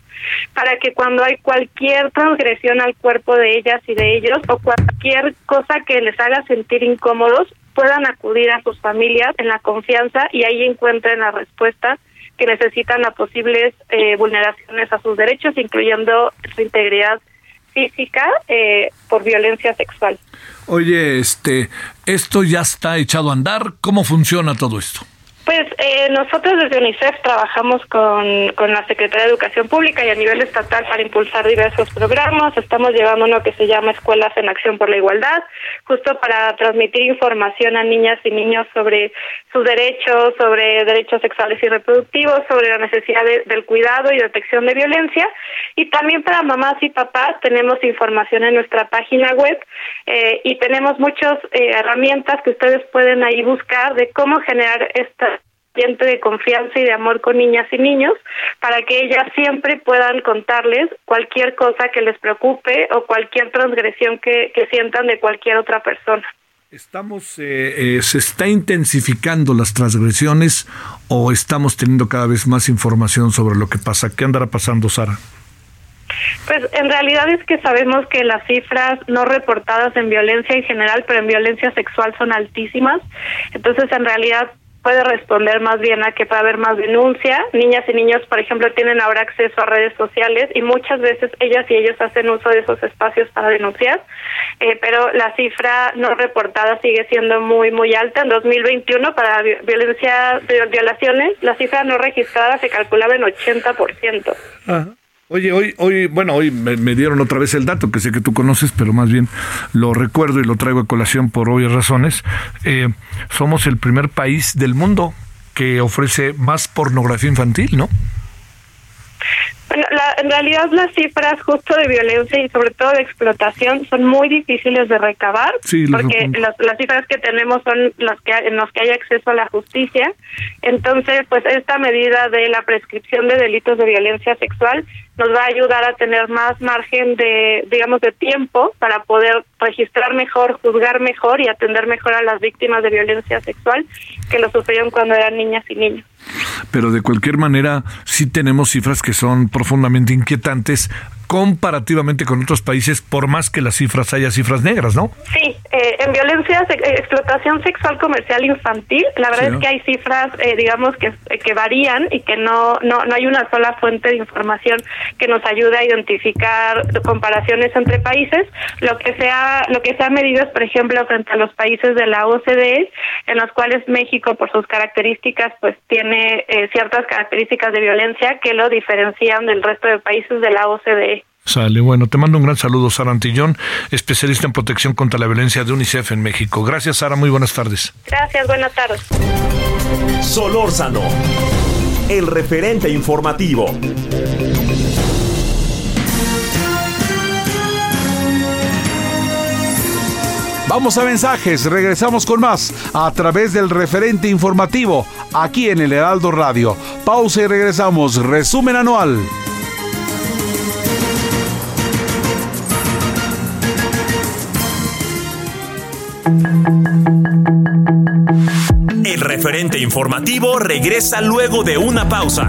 para que cuando hay cualquier transgresión al cuerpo de ellas y de ellos o cualquier cosa que les haga sentir incómodos, puedan acudir a sus familias en la confianza y ahí encuentren la respuesta que necesitan a posibles eh, vulneraciones a sus derechos, incluyendo su integridad física eh, por violencia sexual. Oye, este, esto ya está echado a andar. ¿Cómo funciona todo esto? Pues eh, nosotros desde UNICEF trabajamos con, con la Secretaría de Educación Pública y a nivel estatal para impulsar diversos programas. Estamos llevando uno que se llama Escuelas en Acción por la Igualdad, justo para transmitir información a niñas y niños sobre sus derechos, sobre derechos sexuales y reproductivos, sobre la necesidad del cuidado y detección de violencia. Y también para mamás y papás tenemos información en nuestra página web eh, y tenemos muchas eh, herramientas que ustedes pueden ahí buscar de cómo generar esta de confianza y de amor con niñas y niños para que ellas siempre puedan contarles cualquier cosa que les preocupe o cualquier transgresión que, sientan de cualquier otra persona. ¿Estamos, eh, eh, se está intensificando las transgresiones o estamos teniendo cada vez más información sobre lo que pasa? ¿Qué andará pasando, Sara? Pues en realidad es que sabemos que las cifras no reportadas en violencia en general, pero en violencia sexual son altísimas. Entonces, en realidad puede responder más bien a que puede haber más denuncia. Niñas y niños, por ejemplo, tienen ahora acceso a redes sociales y muchas veces ellas y ellos hacen uso de esos espacios para denunciar, eh, pero la cifra no reportada sigue siendo muy, muy alta. En 2021, para violencia, violaciones, la cifra no registrada se calculaba en 80%. Ajá. Oye, hoy, hoy, bueno, hoy me, dieron otra vez el dato que sé que tú conoces, pero más bien lo recuerdo y lo traigo a colación por obvias razones. Eh, somos el primer país del mundo que ofrece más pornografía infantil, ¿no? Bueno, en realidad las cifras justo de violencia y sobre todo de explotación son muy difíciles de recabar porque las, las, cifras que tenemos son las que en las que hay acceso a la justicia. Entonces, pues esta medida de la prescripción de delitos de violencia sexual nos va a ayudar a tener más margen de, digamos, de tiempo para poder registrar mejor, juzgar mejor y atender mejor a las víctimas de violencia sexual que lo sufrieron cuando eran niñas y niños. Pero de cualquier manera, sí tenemos cifras que son profundamente inquietantes comparativamente con otros países, por más que las cifras haya cifras negras, ¿no? Sí, eh, en violencia, eh, explotación sexual comercial infantil, la verdad es que hay cifras, eh, digamos, que, que varían y que no, no, no hay una sola fuente de información que nos ayude a identificar comparaciones entre países. Lo que se ha, lo que se ha medido es, por ejemplo, frente a los países de la OCDE, en los cuales México, por sus características, pues tiene ciertas características de violencia que lo diferencian del resto de países de la OCDE. Sale, bueno, te mando un gran saludo, Sara Antillón, especialista en protección contra la violencia de UNICEF en México. Gracias, Sara, muy buenas tardes. Gracias, buenas tardes. Solórzano, el referente informativo. Vamos a mensajes, regresamos con más a través del referente informativo aquí en el Heraldo Radio. Pausa y regresamos. Resumen anual. El referente informativo regresa luego de una pausa.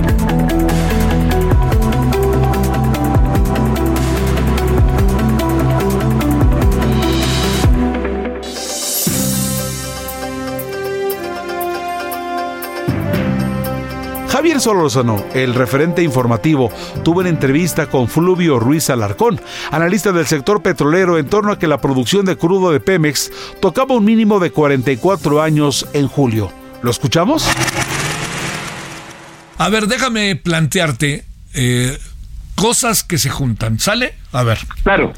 Javier Solórzano, el referente informativo, tuvo una entrevista con Fluvio Ruiz Alarcón, analista del sector petrolero, en torno a que la producción de crudo de Pemex tocaba un mínimo de 44 años en julio. ¿Lo escuchamos? A ver, déjame plantearte eh, cosas que se juntan. ¿Sale? A ver. Claro.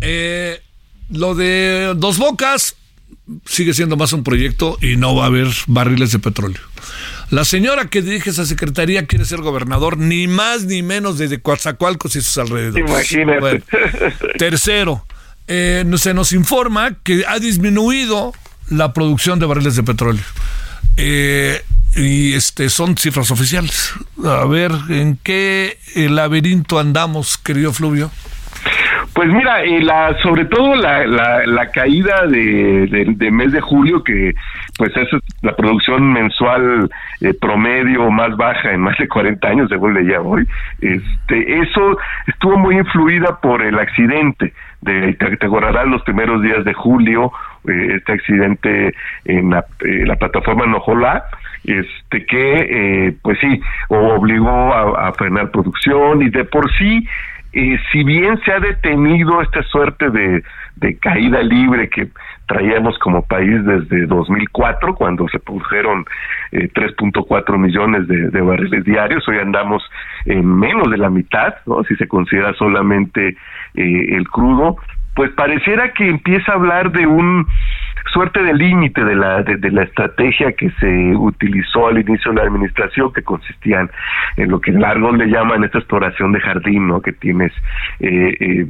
Eh, lo de Dos Bocas sigue siendo más un proyecto y no va a haber barriles de petróleo. La señora que dirige esa secretaría quiere ser gobernador, ni más ni menos desde Coatzacoalcos y sus alrededores. Imagínate. tercero, eh, se nos informa que ha disminuido la producción de barriles de petróleo. Eh, y este son cifras oficiales. A ver, ¿en qué laberinto andamos, querido Fluvio? Pues mira, y la, sobre todo la, la, caída de, de, mes de julio, que pues es la producción mensual eh, promedio más baja en más de 40 años, según leía hoy, este, eso estuvo muy influida por el accidente. De, te, te acordarás los primeros días de julio, eh, este accidente en la, eh, la plataforma Nojolá, este que eh, pues sí obligó a, a frenar producción y de por sí eh, si bien se ha detenido esta suerte de, caída libre que traíamos como país desde 2004, cuando se produjeron eh, 3.4 millones de, barriles diarios, hoy andamos en menos de la mitad, ¿no? si se considera solamente eh, el crudo, pues pareciera que empieza a hablar de un suerte de límite de la, de, la estrategia que se utilizó al inicio de la administración, que consistían en lo que largo le llaman esta exploración de jardín, ¿no? que tienes eh, eh,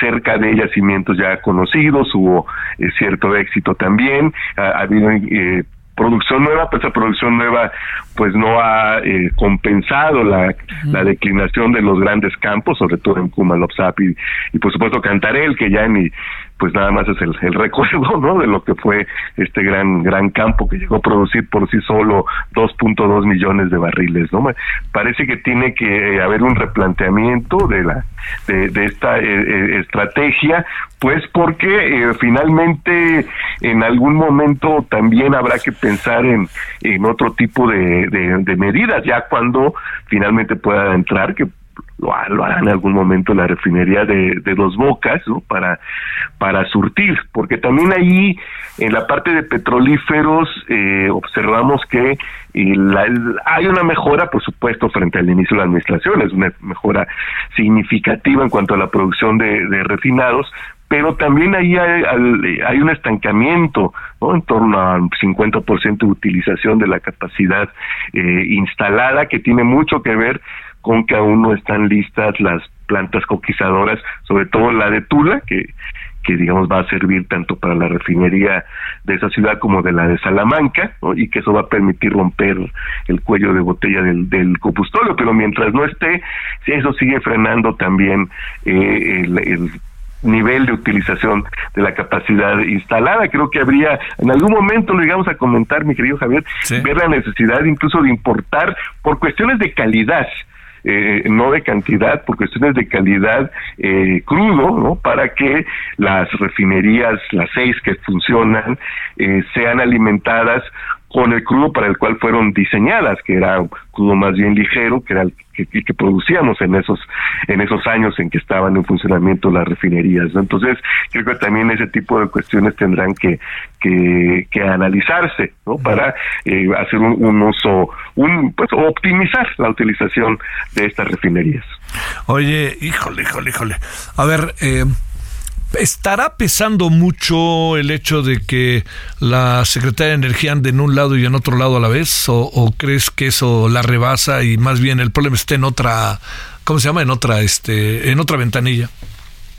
cerca de yacimientos ya conocidos, hubo eh, cierto éxito también, ha, habido eh, producción nueva, pues esa producción nueva pues no ha eh, compensado la, la, declinación de los grandes campos, sobre todo en Kumalopsap y, y por supuesto Cantarel, que ya ni pues nada más es el, el, recuerdo, ¿no? De lo que fue este gran gran campo que llegó a producir por sí solo 2.2 millones de barriles, ¿no? Parece que tiene que haber un replanteamiento de la de, de esta eh, eh, estrategia, pues porque eh, finalmente en algún momento también habrá que pensar en, en otro tipo de, de, de medidas, ya cuando finalmente pueda entrar, que lo, lo hará en algún momento la refinería de, de Dos Bocas. Para, para surtir, porque también ahí en la parte de petrolíferos eh, observamos que y la, hay una mejora, por supuesto, frente al inicio de la administración, es una mejora significativa en cuanto a la producción de, refinados, pero también ahí hay, hay, un estancamiento. En torno al 50% de utilización de la capacidad eh, instalada, que tiene mucho que ver con que aún no están listas las plantas coquizadoras, sobre todo la de Tula, que, que digamos va a servir tanto para la refinería de esa ciudad como de la de Salamanca, ¿no? y que eso va a permitir romper el cuello de botella del, del pero mientras no esté, eso sigue frenando también eh, el, el nivel de utilización de la capacidad instalada. Creo que habría, en algún momento lo llegamos a comentar, mi querido Javier, sí. ver la necesidad incluso de importar por cuestiones de calidad eh, no de cantidad, por cuestiones de calidad eh, crudo, ¿no? Para que las refinerías, las seis que funcionan, eh, sean alimentadas con el crudo para el cual fueron diseñadas, que era un crudo más bien ligero, que era el que, que, producíamos en esos en esos años en que estaban en funcionamiento las refinerías. ¿no? Entonces, creo que también ese tipo de cuestiones tendrán que que, que analizarse, ¿no? Para eh, hacer un, un, uso, un pues optimizar la utilización de estas refinerías. Oye, híjole, híjole, híjole. A ver, eh, ¿Estará pesando mucho el hecho de que la Secretaría de Energía ande en un lado y en otro lado a la vez? ¿O, crees que eso la rebasa y más bien el problema está en otra, ¿cómo se llama? En otra, este, en otra ventanilla.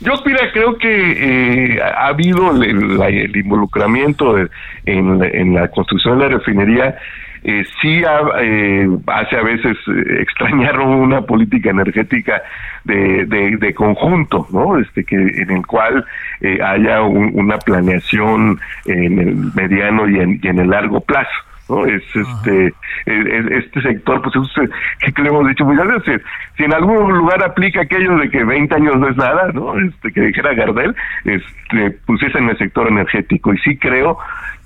Yo, mira, creo que eh, ha habido el, involucramiento de, en, la construcción de la refinería. Eh, sí ha, eh, hace a veces extrañar una política energética de, de, conjunto, ¿no? Este que en el cual eh, haya un, una planeación en el mediano y en el largo plazo. ¿No? Es este es, este sector, pues es, que le hemos dicho muchas veces, si en algún lugar aplica aquello de que 20 años no es nada, ¿no? Este que dijera Gardel, este pues es en el sector energético. Y sí creo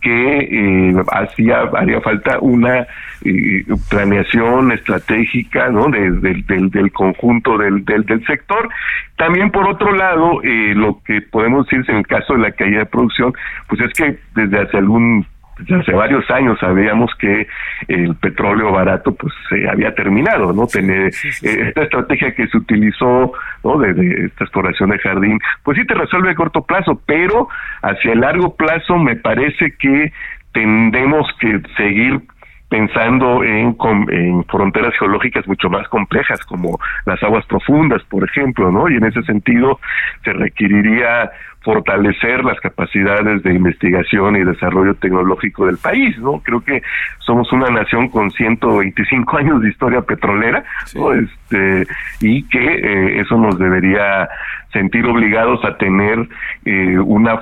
que eh, hacía haría falta una eh, planeación estratégica no de, de, del, del conjunto del, del, del sector. También por otro lado eh, lo que podemos decir en el caso de la caída de producción pues es que desde hace algún desde hace varios años sabíamos que el petróleo barato pues se había terminado, ¿no? Tener sí, sí, sí. Eh, esta estrategia que se utilizó, ¿no? De, de, esta exploración de jardín, pues sí te resuelve a corto plazo, pero hacia el largo plazo me parece que tendemos que seguir pensando en, en, fronteras geológicas mucho más complejas como las aguas profundas, por ejemplo, ¿no? Y en ese sentido se requeriría fortalecer las capacidades de investigación y desarrollo tecnológico del país, ¿no? Creo que somos una nación con 125 años de historia petrolera, sí. ¿no? Este, y que eh, eso nos debería sentir obligados a tener eh, una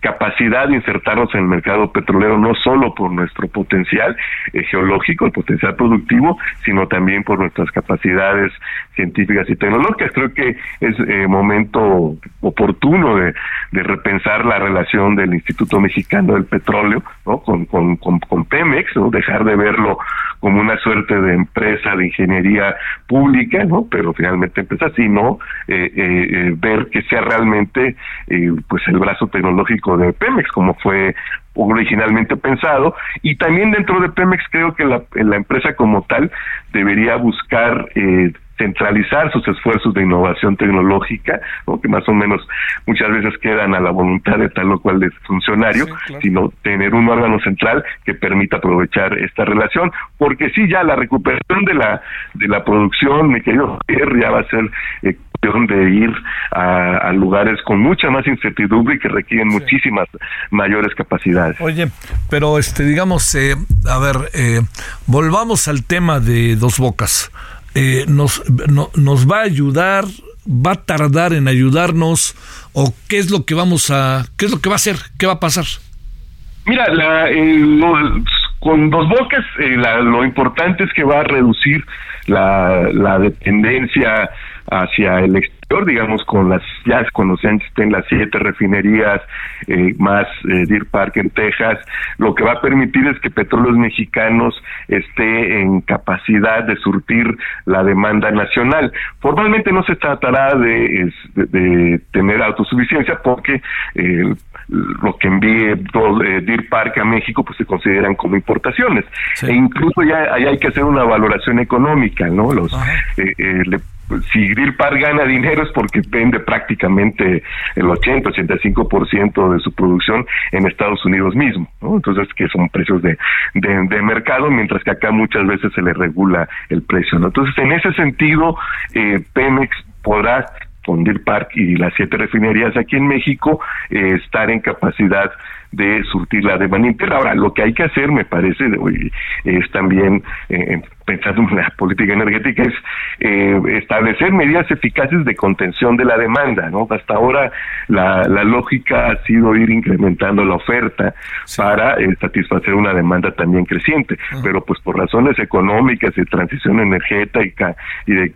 capacidad de insertarnos en el mercado petrolero no solo por nuestro potencial eh, geológico, el potencial productivo, sino también por nuestras capacidades científicas y tecnológicas. Creo que es eh, momento oportuno de, repensar la relación del Instituto Mexicano del Petróleo con, con, con, con Pemex, ¿no? dejar de verlo como una suerte de empresa de ingeniería pública, ¿no? pero finalmente empresa, sino eh, eh, ver que sea realmente pues el brazo tecnológico de Pemex, como fue originalmente pensado, y también dentro de Pemex creo que la, la empresa como tal debería buscar eh, centralizar sus esfuerzos de innovación tecnológica, ¿no? que más o menos muchas veces quedan a la voluntad de tal o cual de funcionario, sí, claro. sino tener un órgano central que permita aprovechar esta relación, porque sí ya la recuperación de la de la producción, mi querido Pierre, ya va a ser eh, de ir a, a, lugares con mucha más incertidumbre y que requieren sí. muchísimas mayores capacidades. Oye, pero este digamos, eh, a ver, eh, volvamos al tema de Dos Bocas eh, nos, no, nos va a ayudar, va a tardar en ayudarnos o qué es lo que vamos a, qué es lo que va a hacer, qué va a pasar. Mira, la, con dos bocas, eh, lo importante es que va a reducir la, la dependencia hacia el exterior, digamos, con las, ya cuando se estén las siete refinerías, eh, más eh, Deer Park en Texas, lo que va a permitir es que Petróleos Mexicanos esté en capacidad de surtir la demanda nacional. Formalmente no se tratará de, de, tener autosuficiencia porque eh, lo que envíe eh, Deer Park a México pues se consideran como importaciones. E incluso ya hay que hacer una valoración económica no los eh, eh, si Park gana dinero es porque vende prácticamente el 80-85% de su producción en Estados Unidos mismo, ¿no? Entonces, que son precios de, de, mercado, mientras que acá muchas veces se le regula el precio, ¿no? Entonces, en ese sentido, eh, Pemex podrá con Park y las siete refinerías aquí en México, eh, estar en capacidad de surtir la demanda interna. Ahora, lo que hay que hacer, me parece, es también eh, pensando en la política energética, es eh, establecer medidas eficaces de contención de la demanda, ¿no? Hasta ahora la, la lógica ha sido ir incrementando la oferta para eh, satisfacer una demanda también creciente, pero pues por razones económicas de transición energética y de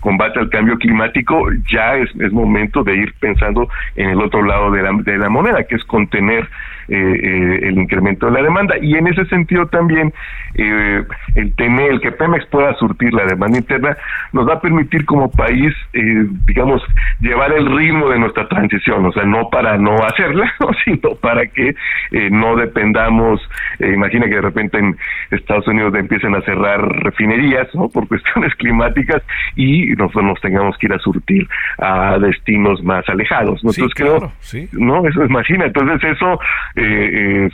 combate al cambio climático, ya es, es momento de ir pensando en el otro lado de la, de la moneda, que es contener eh, el incremento de la demanda. Y en ese sentido también el tener, el que Pemex pueda surtir la demanda interna nos va a permitir como país, eh, digamos, llevar el ritmo de nuestra transición, o sea, no para no hacerla, sino para que eh, no dependamos, eh, imagina que de repente en Estados Unidos empiecen a cerrar refinerías, ¿no? Por cuestiones climáticas y nosotros nos tengamos que ir a surtir a destinos más alejados, ¿no? Entonces creo, ¿no? Eso imagina, entonces eso,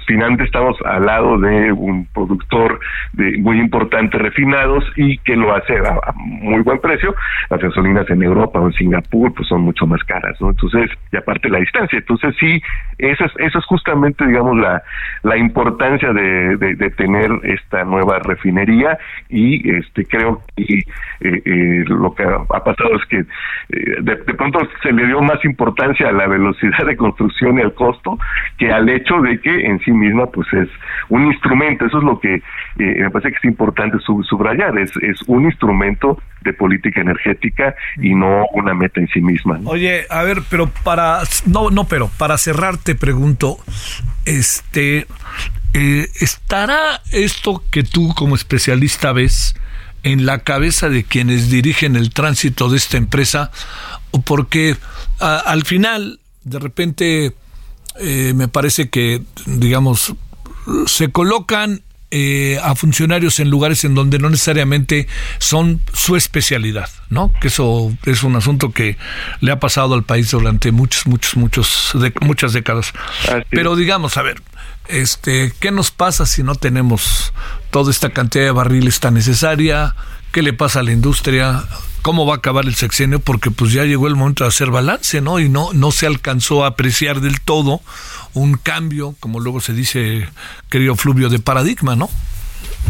finalmente estamos al lado de un productor de, muy importante refinados y que lo hace a, muy buen precio. Las gasolinas en Europa o en Singapur pues son mucho más caras, ¿no? Entonces, y aparte la distancia. Entonces, sí, eso es, eso es justamente, digamos, la, la importancia de, de, tener esta nueva refinería y este creo que eh, eh, lo que ha pasado es que eh, de, pronto se le dio más importancia a la velocidad de construcción y al costo que al hecho de que en sí misma pues es un instrumento. Eso es lo que me parece que es importante subrayar. Es, es un instrumento de política energética y no una meta en sí misma. Oye, a ver, pero para no no, pero para cerrar te pregunto, este eh, estará esto que tú como especialista ves en la cabeza de quienes dirigen el tránsito de esta empresa porque al final de repente eh, me parece que digamos se colocan eh, a funcionarios en lugares en donde no necesariamente son su especialidad, ¿no? Que eso es un asunto que le ha pasado al país durante muchos, muchos, muchos, de, muchas décadas. Pero digamos, a ver, este, ¿qué nos pasa si no tenemos toda esta cantidad de barriles tan necesaria? ¿Qué le pasa a la industria? ¿Cómo va a acabar el sexenio? Porque pues ya llegó el momento de hacer balance, ¿no? Y no, no se alcanzó a apreciar del todo un cambio, como luego se dice, querido Fluvio, de paradigma, ¿no?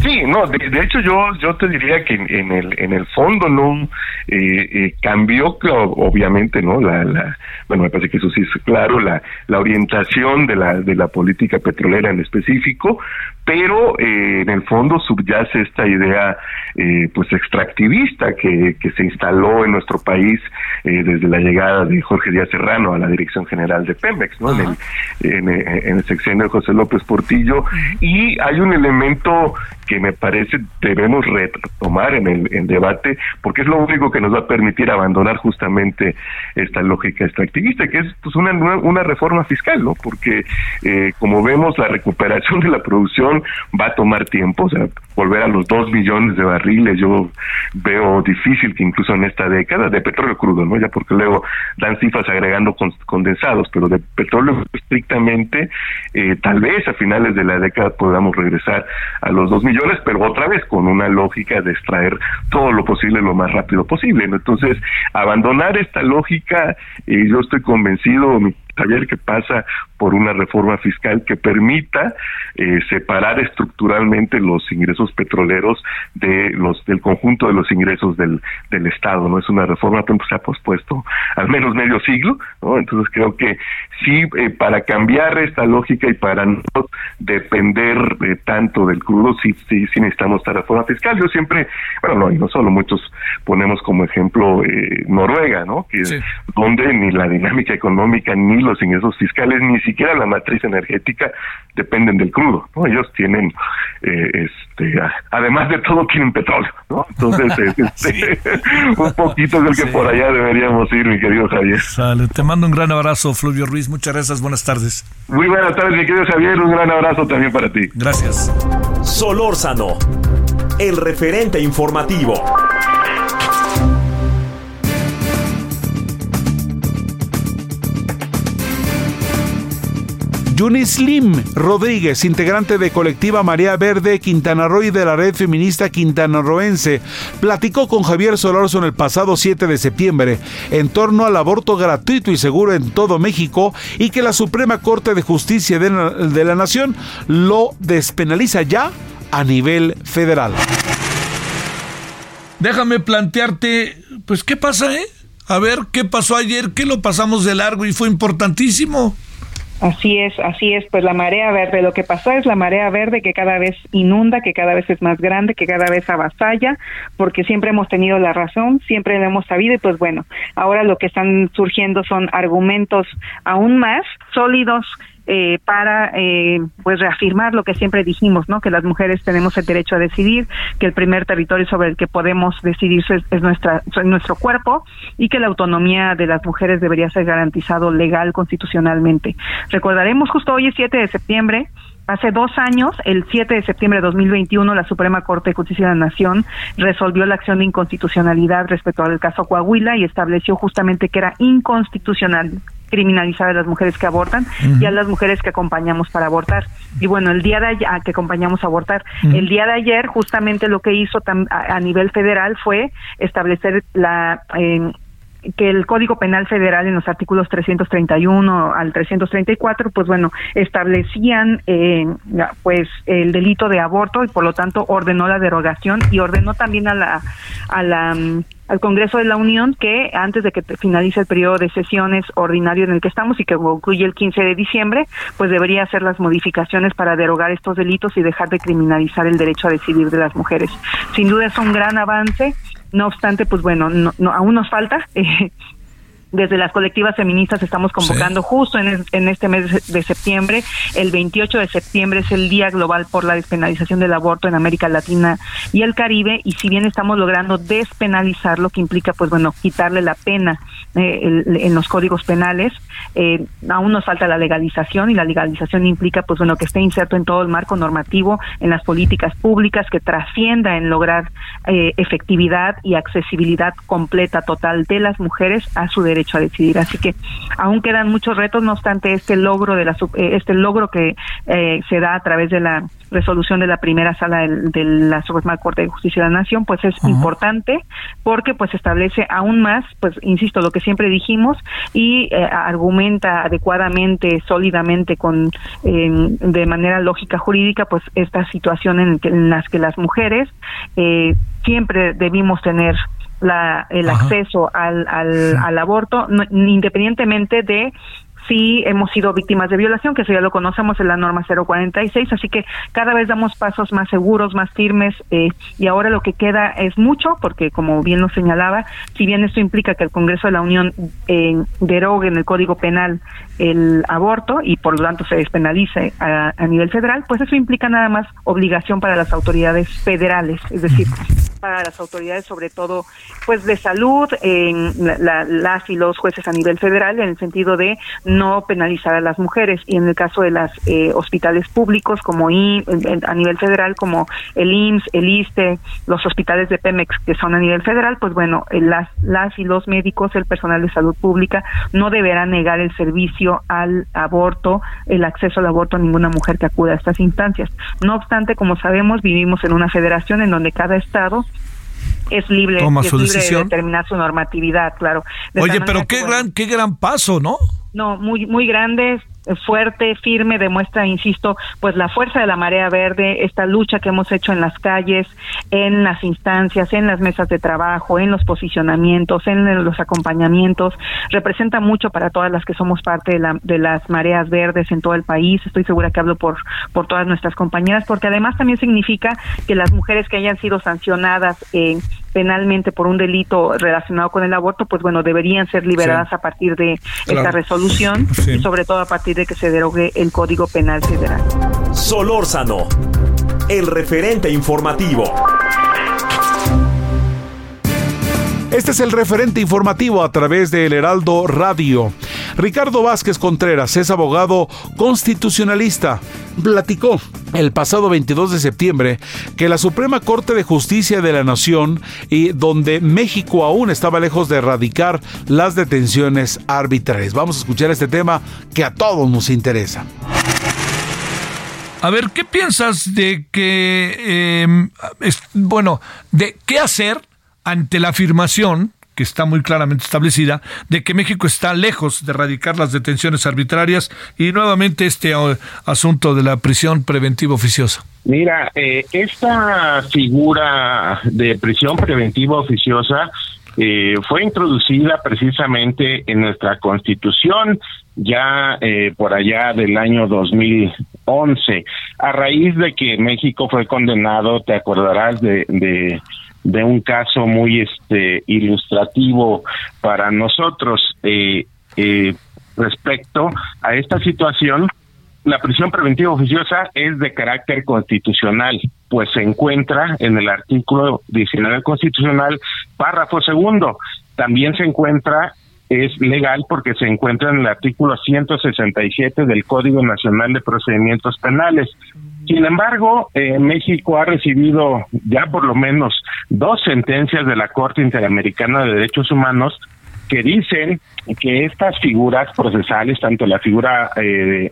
Sí, no, de, hecho yo yo te diría que en, el en el fondo no eh, eh, cambió obviamente no la, la bueno me parece que eso sí es claro la la orientación de la de la política petrolera en específico pero eh, en el fondo subyace esta idea eh, pues extractivista que, que se instaló en nuestro país eh, desde la llegada de Jorge Díaz Serrano a la dirección general de Pemex no en el, en, en el sexenio de José López Portillo. Y hay un elemento que me parece debemos retomar en el debate, porque es lo único que nos va a permitir abandonar justamente esta lógica extractivista, que es pues una, una reforma fiscal, ¿no? Porque eh, como vemos, la recuperación de la producción va a tomar tiempo, o sea, volver a los dos millones de barriles, yo veo difícil que incluso en esta década, de petróleo crudo, ¿no? Ya porque luego dan cifras agregando condensados, pero de petróleo estrictamente, eh, tal vez a finales de la década podamos regresar a los dos millones pero otra vez con una lógica de extraer todo lo posible lo más rápido posible. Entonces, abandonar esta lógica, y yo estoy convencido, Javier, que pasa por una reforma fiscal que permita eh, separar estructuralmente los ingresos petroleros de los del conjunto de los ingresos del, del Estado. No es una reforma que se ha pospuesto al menos medio siglo, ¿no? Entonces creo que sí, eh, para cambiar esta lógica y para no depender eh, tanto del crudo, sí, sí, sí necesitamos esta reforma fiscal. Yo siempre, bueno, no, y no solo, muchos ponemos como ejemplo eh, Noruega, ¿no? Que donde ni la dinámica económica, ni los ingresos fiscales, ni siquiera la matriz energética dependen del crudo, ¿no? Ellos tienen, este, además de todo, tienen petróleo, ¿no? Entonces, este, un poquito es el que por allá deberíamos ir, mi querido Javier. Sale, te mando un gran abrazo, Fluvio Ruiz. Muchas gracias, buenas tardes. Muy buenas tardes, mi querido Javier. Un gran abrazo también para ti. Gracias. Solórzano, el referente informativo. Yunis Lim Rodríguez, integrante de colectiva María Verde Quintana Roo y de la red feminista quintanarroense, platicó con Javier Solorzo en el pasado 7 de septiembre en torno al aborto gratuito y seguro en todo México y que la Suprema Corte de Justicia de la, de la Nación lo despenaliza ya a nivel federal. Déjame plantearte, pues, ¿qué pasa, eh? A ver, ¿qué pasó ayer? ¿Qué lo pasamos de largo y fue importantísimo? Así es, así es, pues la marea verde, lo que pasó es la marea verde que cada vez inunda, que cada vez es más grande, que cada vez avasalla, porque siempre hemos tenido la razón, siempre lo hemos sabido y pues bueno, ahora lo que están surgiendo son argumentos aún más sólidos eh, para eh, pues reafirmar lo que siempre dijimos, ¿no? Que las mujeres tenemos el derecho a decidir, que el primer territorio sobre el que podemos decidir es, nuestra es nuestro cuerpo y que la autonomía de las mujeres debería ser garantizado legal constitucionalmente. Recordaremos justo hoy es 7 de septiembre Hace dos años, el 7 de septiembre de 2021, la Suprema Corte de Justicia de la Nación resolvió la acción de inconstitucionalidad respecto al caso Coahuila y estableció justamente que era inconstitucional criminalizar a las mujeres que abortan y a las mujeres que acompañamos para abortar. Y bueno, el día de ayer, que acompañamos a abortar, el día de ayer justamente lo que hizo a, nivel federal fue establecer la... Eh, que el Código Penal Federal en los artículos 331 al 334, pues bueno, establecían eh, pues el delito de aborto y por lo tanto ordenó la derogación y ordenó también a la a la mm, al Congreso de la Unión que antes de que finalice el periodo de sesiones ordinario en el que estamos y que concluye el 15 de diciembre, pues debería hacer las modificaciones para derogar estos delitos y dejar de criminalizar el derecho a decidir de las mujeres. Sin duda es un gran avance no obstante, pues bueno, no, aún nos falta. Eh, desde las colectivas feministas estamos convocando justo en, en, este mes de septiembre. El 28 de septiembre es el Día Global por la Despenalización del Aborto en América Latina y el Caribe. Y si bien estamos logrando despenalizar, lo que implica, pues bueno, quitarle la pena eh, en los códigos penales, eh, aún nos falta la legalización y la legalización implica, pues bueno, que esté inserto en todo el marco normativo, en las políticas públicas, que trascienda en lograr eh, efectividad y accesibilidad completa, total de las mujeres a su derecho a decidir. Así que aún quedan muchos retos, no obstante este logro de la este logro que se da a través de la resolución de la primera sala de, la Suprema Corte de Justicia de la Nación, pues es importante porque pues establece aún más, pues insisto, lo que siempre dijimos y eh, argumenta adecuadamente, sólidamente, con de manera lógica jurídica, pues esta situación en, en las que las mujeres eh, siempre debimos tener la, el acceso al, al, al aborto, independientemente de sí hemos sido víctimas de violación, que eso ya lo conocemos en la norma 046, así que cada vez damos pasos más seguros, más firmes, eh, y ahora lo que queda es mucho, porque como bien lo señalaba, si bien esto implica que el Congreso de la Unión eh, derogue en el Código Penal el aborto y por lo tanto se despenalice a, nivel federal, pues eso implica nada más obligación para las autoridades federales, es decir, para las autoridades sobre todo pues de salud, en las y los jueces a nivel federal en el sentido de no penalizar a las mujeres y en el caso de los eh, hospitales públicos como I, a nivel federal como el IMSS, el ISTE, los hospitales de Pemex que son a nivel federal, pues bueno, las, las y los médicos, el personal de salud pública no deberá negar el servicio al aborto, el acceso al aborto a ninguna mujer que acuda a estas instancias. No obstante, como sabemos, vivimos en una federación en donde cada estado es libre, es libre de determinar su normatividad, claro. Oye, pero qué gran, qué gran paso, ¿no? No, muy, muy grandes. Fuerte, firme, demuestra, insisto, pues la fuerza de la marea verde, esta lucha que hemos hecho en las calles, en las instancias, en las mesas de trabajo, en los posicionamientos, en los acompañamientos, representa mucho para todas las que somos parte de, la, de las mareas verdes en todo el país. Estoy segura que hablo por, por todas nuestras compañeras, porque además también significa que las mujeres que hayan sido sancionadas eh, penalmente por un delito relacionado con el aborto, pues bueno, deberían ser liberadas a partir de esta resolución y sobre todo a partir de que se derogue el Código Penal Federal. Solórzano, el referente informativo. Este es el referente informativo a través del Heraldo Radio. Ricardo Vázquez Contreras es abogado constitucionalista. Platicó el pasado 22 de septiembre que la Suprema Corte de Justicia de la Nación y donde México aún estaba lejos de erradicar las detenciones arbitrarias. Vamos a escuchar este tema que a todos nos interesa. A ver, ¿qué piensas de que, em, bueno, de qué hacer ante la afirmación que está muy claramente establecida, de que México está lejos de erradicar las detenciones arbitrarias y nuevamente este eh, asunto de la prisión preventiva oficiosa. Mira, eh, esta figura de prisión preventiva oficiosa eh, fue introducida precisamente en nuestra constitución ya por allá del año 2011, a raíz de que México fue condenado, te acordarás de de un caso muy este ilustrativo para nosotros eh, eh, respecto a esta situación la prisión preventiva oficiosa es de carácter constitucional, pues se encuentra en el artículo 19 constitucional, párrafo segundo. También se encuentra, es legal porque se encuentra en el artículo 167 del Código Nacional de Procedimientos Penales. Sin embargo, eh, México ha recibido ya por lo menos dos sentencias de la Corte Interamericana de Derechos Humanos que dicen que estas figuras procesales, tanto la figura eh,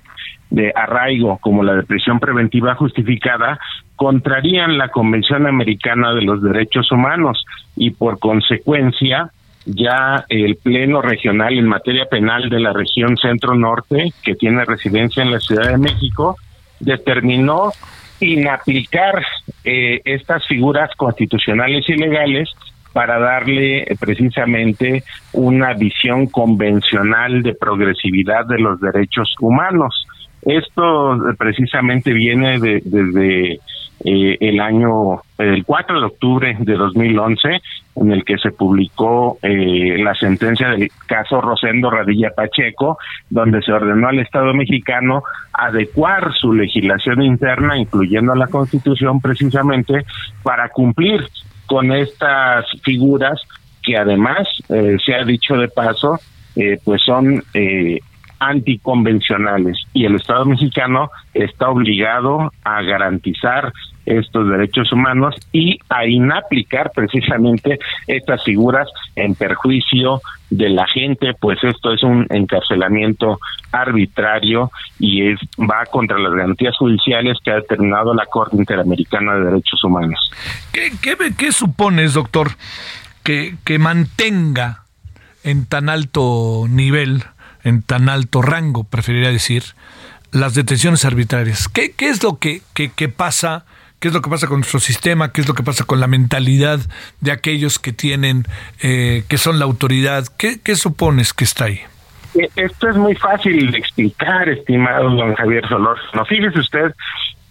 de arraigo como la de prisión preventiva justificada, contrarían la Convención Americana de los Derechos Humanos y por consecuencia ya el Pleno Regional en materia penal de la región Centro-Norte, que tiene residencia en la Ciudad de México, determinó inaplicar eh, estas figuras constitucionales y legales para darle eh, precisamente una visión convencional de progresividad de los derechos humanos. Esto eh, precisamente viene de, desde eh, el año, el 4 de octubre de 2011, en el que se publicó eh, la sentencia del caso Rosendo Radilla Pacheco, donde se ordenó al Estado mexicano adecuar su legislación interna, incluyendo la Constitución, precisamente para cumplir con estas figuras que además, eh, se ha dicho de paso, pues son anticonvencionales y el Estado mexicano está obligado a garantizar estos derechos humanos y a inaplicar precisamente estas figuras en perjuicio de la gente, pues esto es un encarcelamiento arbitrario y es va contra las garantías judiciales que ha determinado la Corte Interamericana de Derechos Humanos. ¿Qué, qué, qué supones, doctor, que, que mantenga en tan alto nivel en tan alto rango, preferiría decir, las detenciones arbitrarias. ¿Qué, qué es lo que, que, pasa? ¿Qué es lo que pasa con nuestro sistema? ¿Qué es lo que pasa con la mentalidad de aquellos que tienen, eh, que son la autoridad? ¿Qué, ¿Qué supones que está ahí? E, esto es muy fácil de explicar, estimado don Javier Solor. No fíjese usted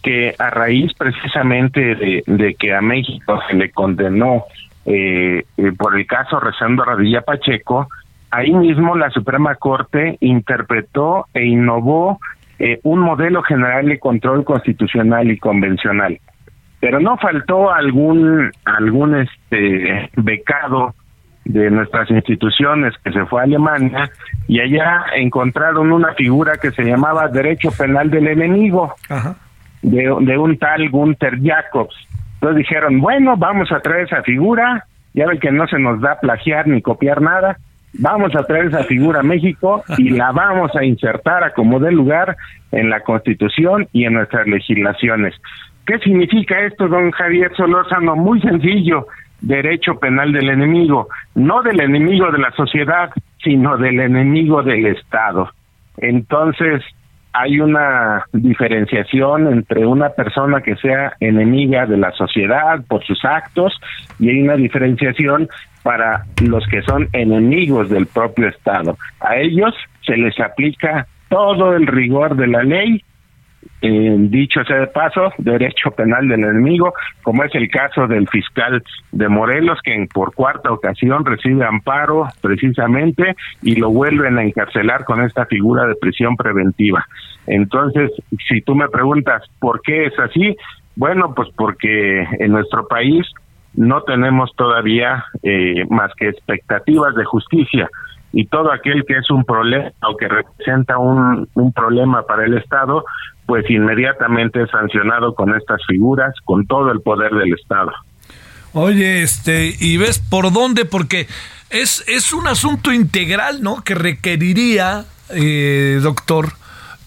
que a raíz precisamente de, de que a México se le condenó eh, eh por el caso Rezando Radilla Pacheco, ahí mismo la Suprema Corte interpretó e innovó eh, un modelo general de control constitucional y convencional. Pero no faltó algún algún este becado de nuestras instituciones que se fue a Alemania y allá encontraron una figura que se llamaba derecho penal del enemigo De, de un tal Gunther Jacobs. Entonces dijeron, bueno, vamos a traer esa figura, ya ven que no se nos da plagiar ni copiar nada, vamos a traer esa figura a México y la vamos a insertar a como dé lugar en la Constitución y en nuestras legislaciones. ¿Qué significa esto, don Javier Solórzano? Muy sencillo, derecho penal del enemigo, no del enemigo de la sociedad, sino del enemigo del Estado. Entonces, hay una diferenciación entre una persona que sea enemiga de la sociedad por sus actos y hay una diferenciación para los que son enemigos del propio Estado. A ellos se les aplica todo el rigor de la ley eh, dicho sea de paso, derecho penal del enemigo, como es el caso del fiscal de Morelos, que por cuarta ocasión recibe amparo precisamente y lo vuelven a encarcelar con esta figura de prisión preventiva. Entonces, si tú me preguntas por qué es así, bueno, pues porque en nuestro país no tenemos todavía eh, más que expectativas de justicia y todo aquel que es un problema o que representa un, un problema para el Estado, pues inmediatamente es sancionado con estas figuras, con todo el poder del Estado. Oye, este, y ves por dónde, porque es, es un asunto integral, ¿no? Que requeriría, eh, doctor,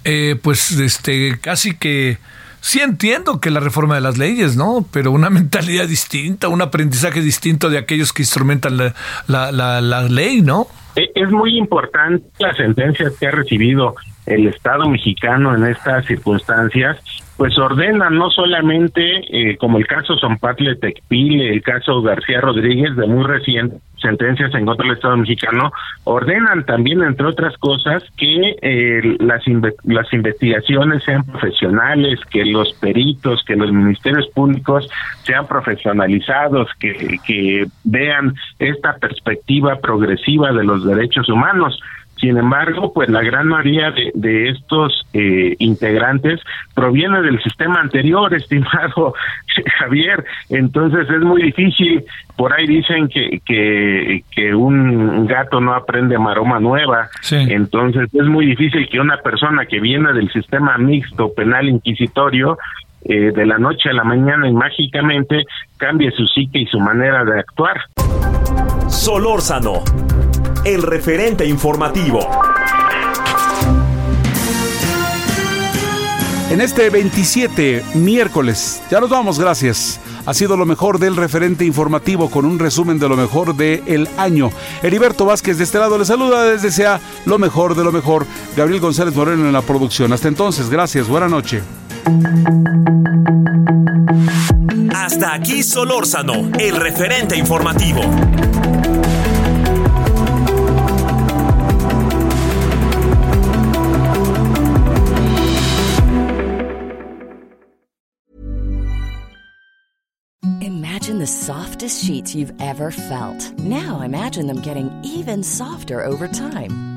eh, pues, este, casi que, sí entiendo que la reforma de las leyes, ¿no? Pero una mentalidad distinta, un aprendizaje distinto de aquellos que instrumentan la, la, la, la ley, ¿no? E, es muy importante la sentencia que ha recibido el Estado mexicano en estas circunstancias, pues ordena no solamente, eh, como el caso Zompatle Tecpile, el caso García Rodríguez, de muy recientes sentencias en contra del Estado mexicano, ordenan también, entre otras cosas, que eh, las, las investigaciones sean profesionales, que los peritos, que los ministerios públicos sean profesionalizados, que, que vean esta perspectiva progresiva de los derechos humanos. Sin embargo, pues la gran mayoría de, estos eh, integrantes proviene del sistema anterior, estimado Javier. Entonces es muy difícil. Por ahí dicen que, que, un gato no aprende maroma nueva. Entonces es muy difícil que una persona que viene del sistema mixto penal inquisitorio eh, de la noche a la mañana y mágicamente cambie su psique y su manera de actuar. Solórzano el referente informativo. En este 27 miércoles, ya nos vamos, gracias. Ha sido lo mejor del referente informativo con un resumen de lo mejor del año. Heriberto Vázquez de este lado le saluda desde sea lo mejor de lo mejor. Gabriel González Moreno en la producción. Hasta entonces, gracias, buena noche. Hasta aquí Solórzano, el referente informativo. Imagine the softest sheets you've ever felt. Now imagine them getting even softer over time.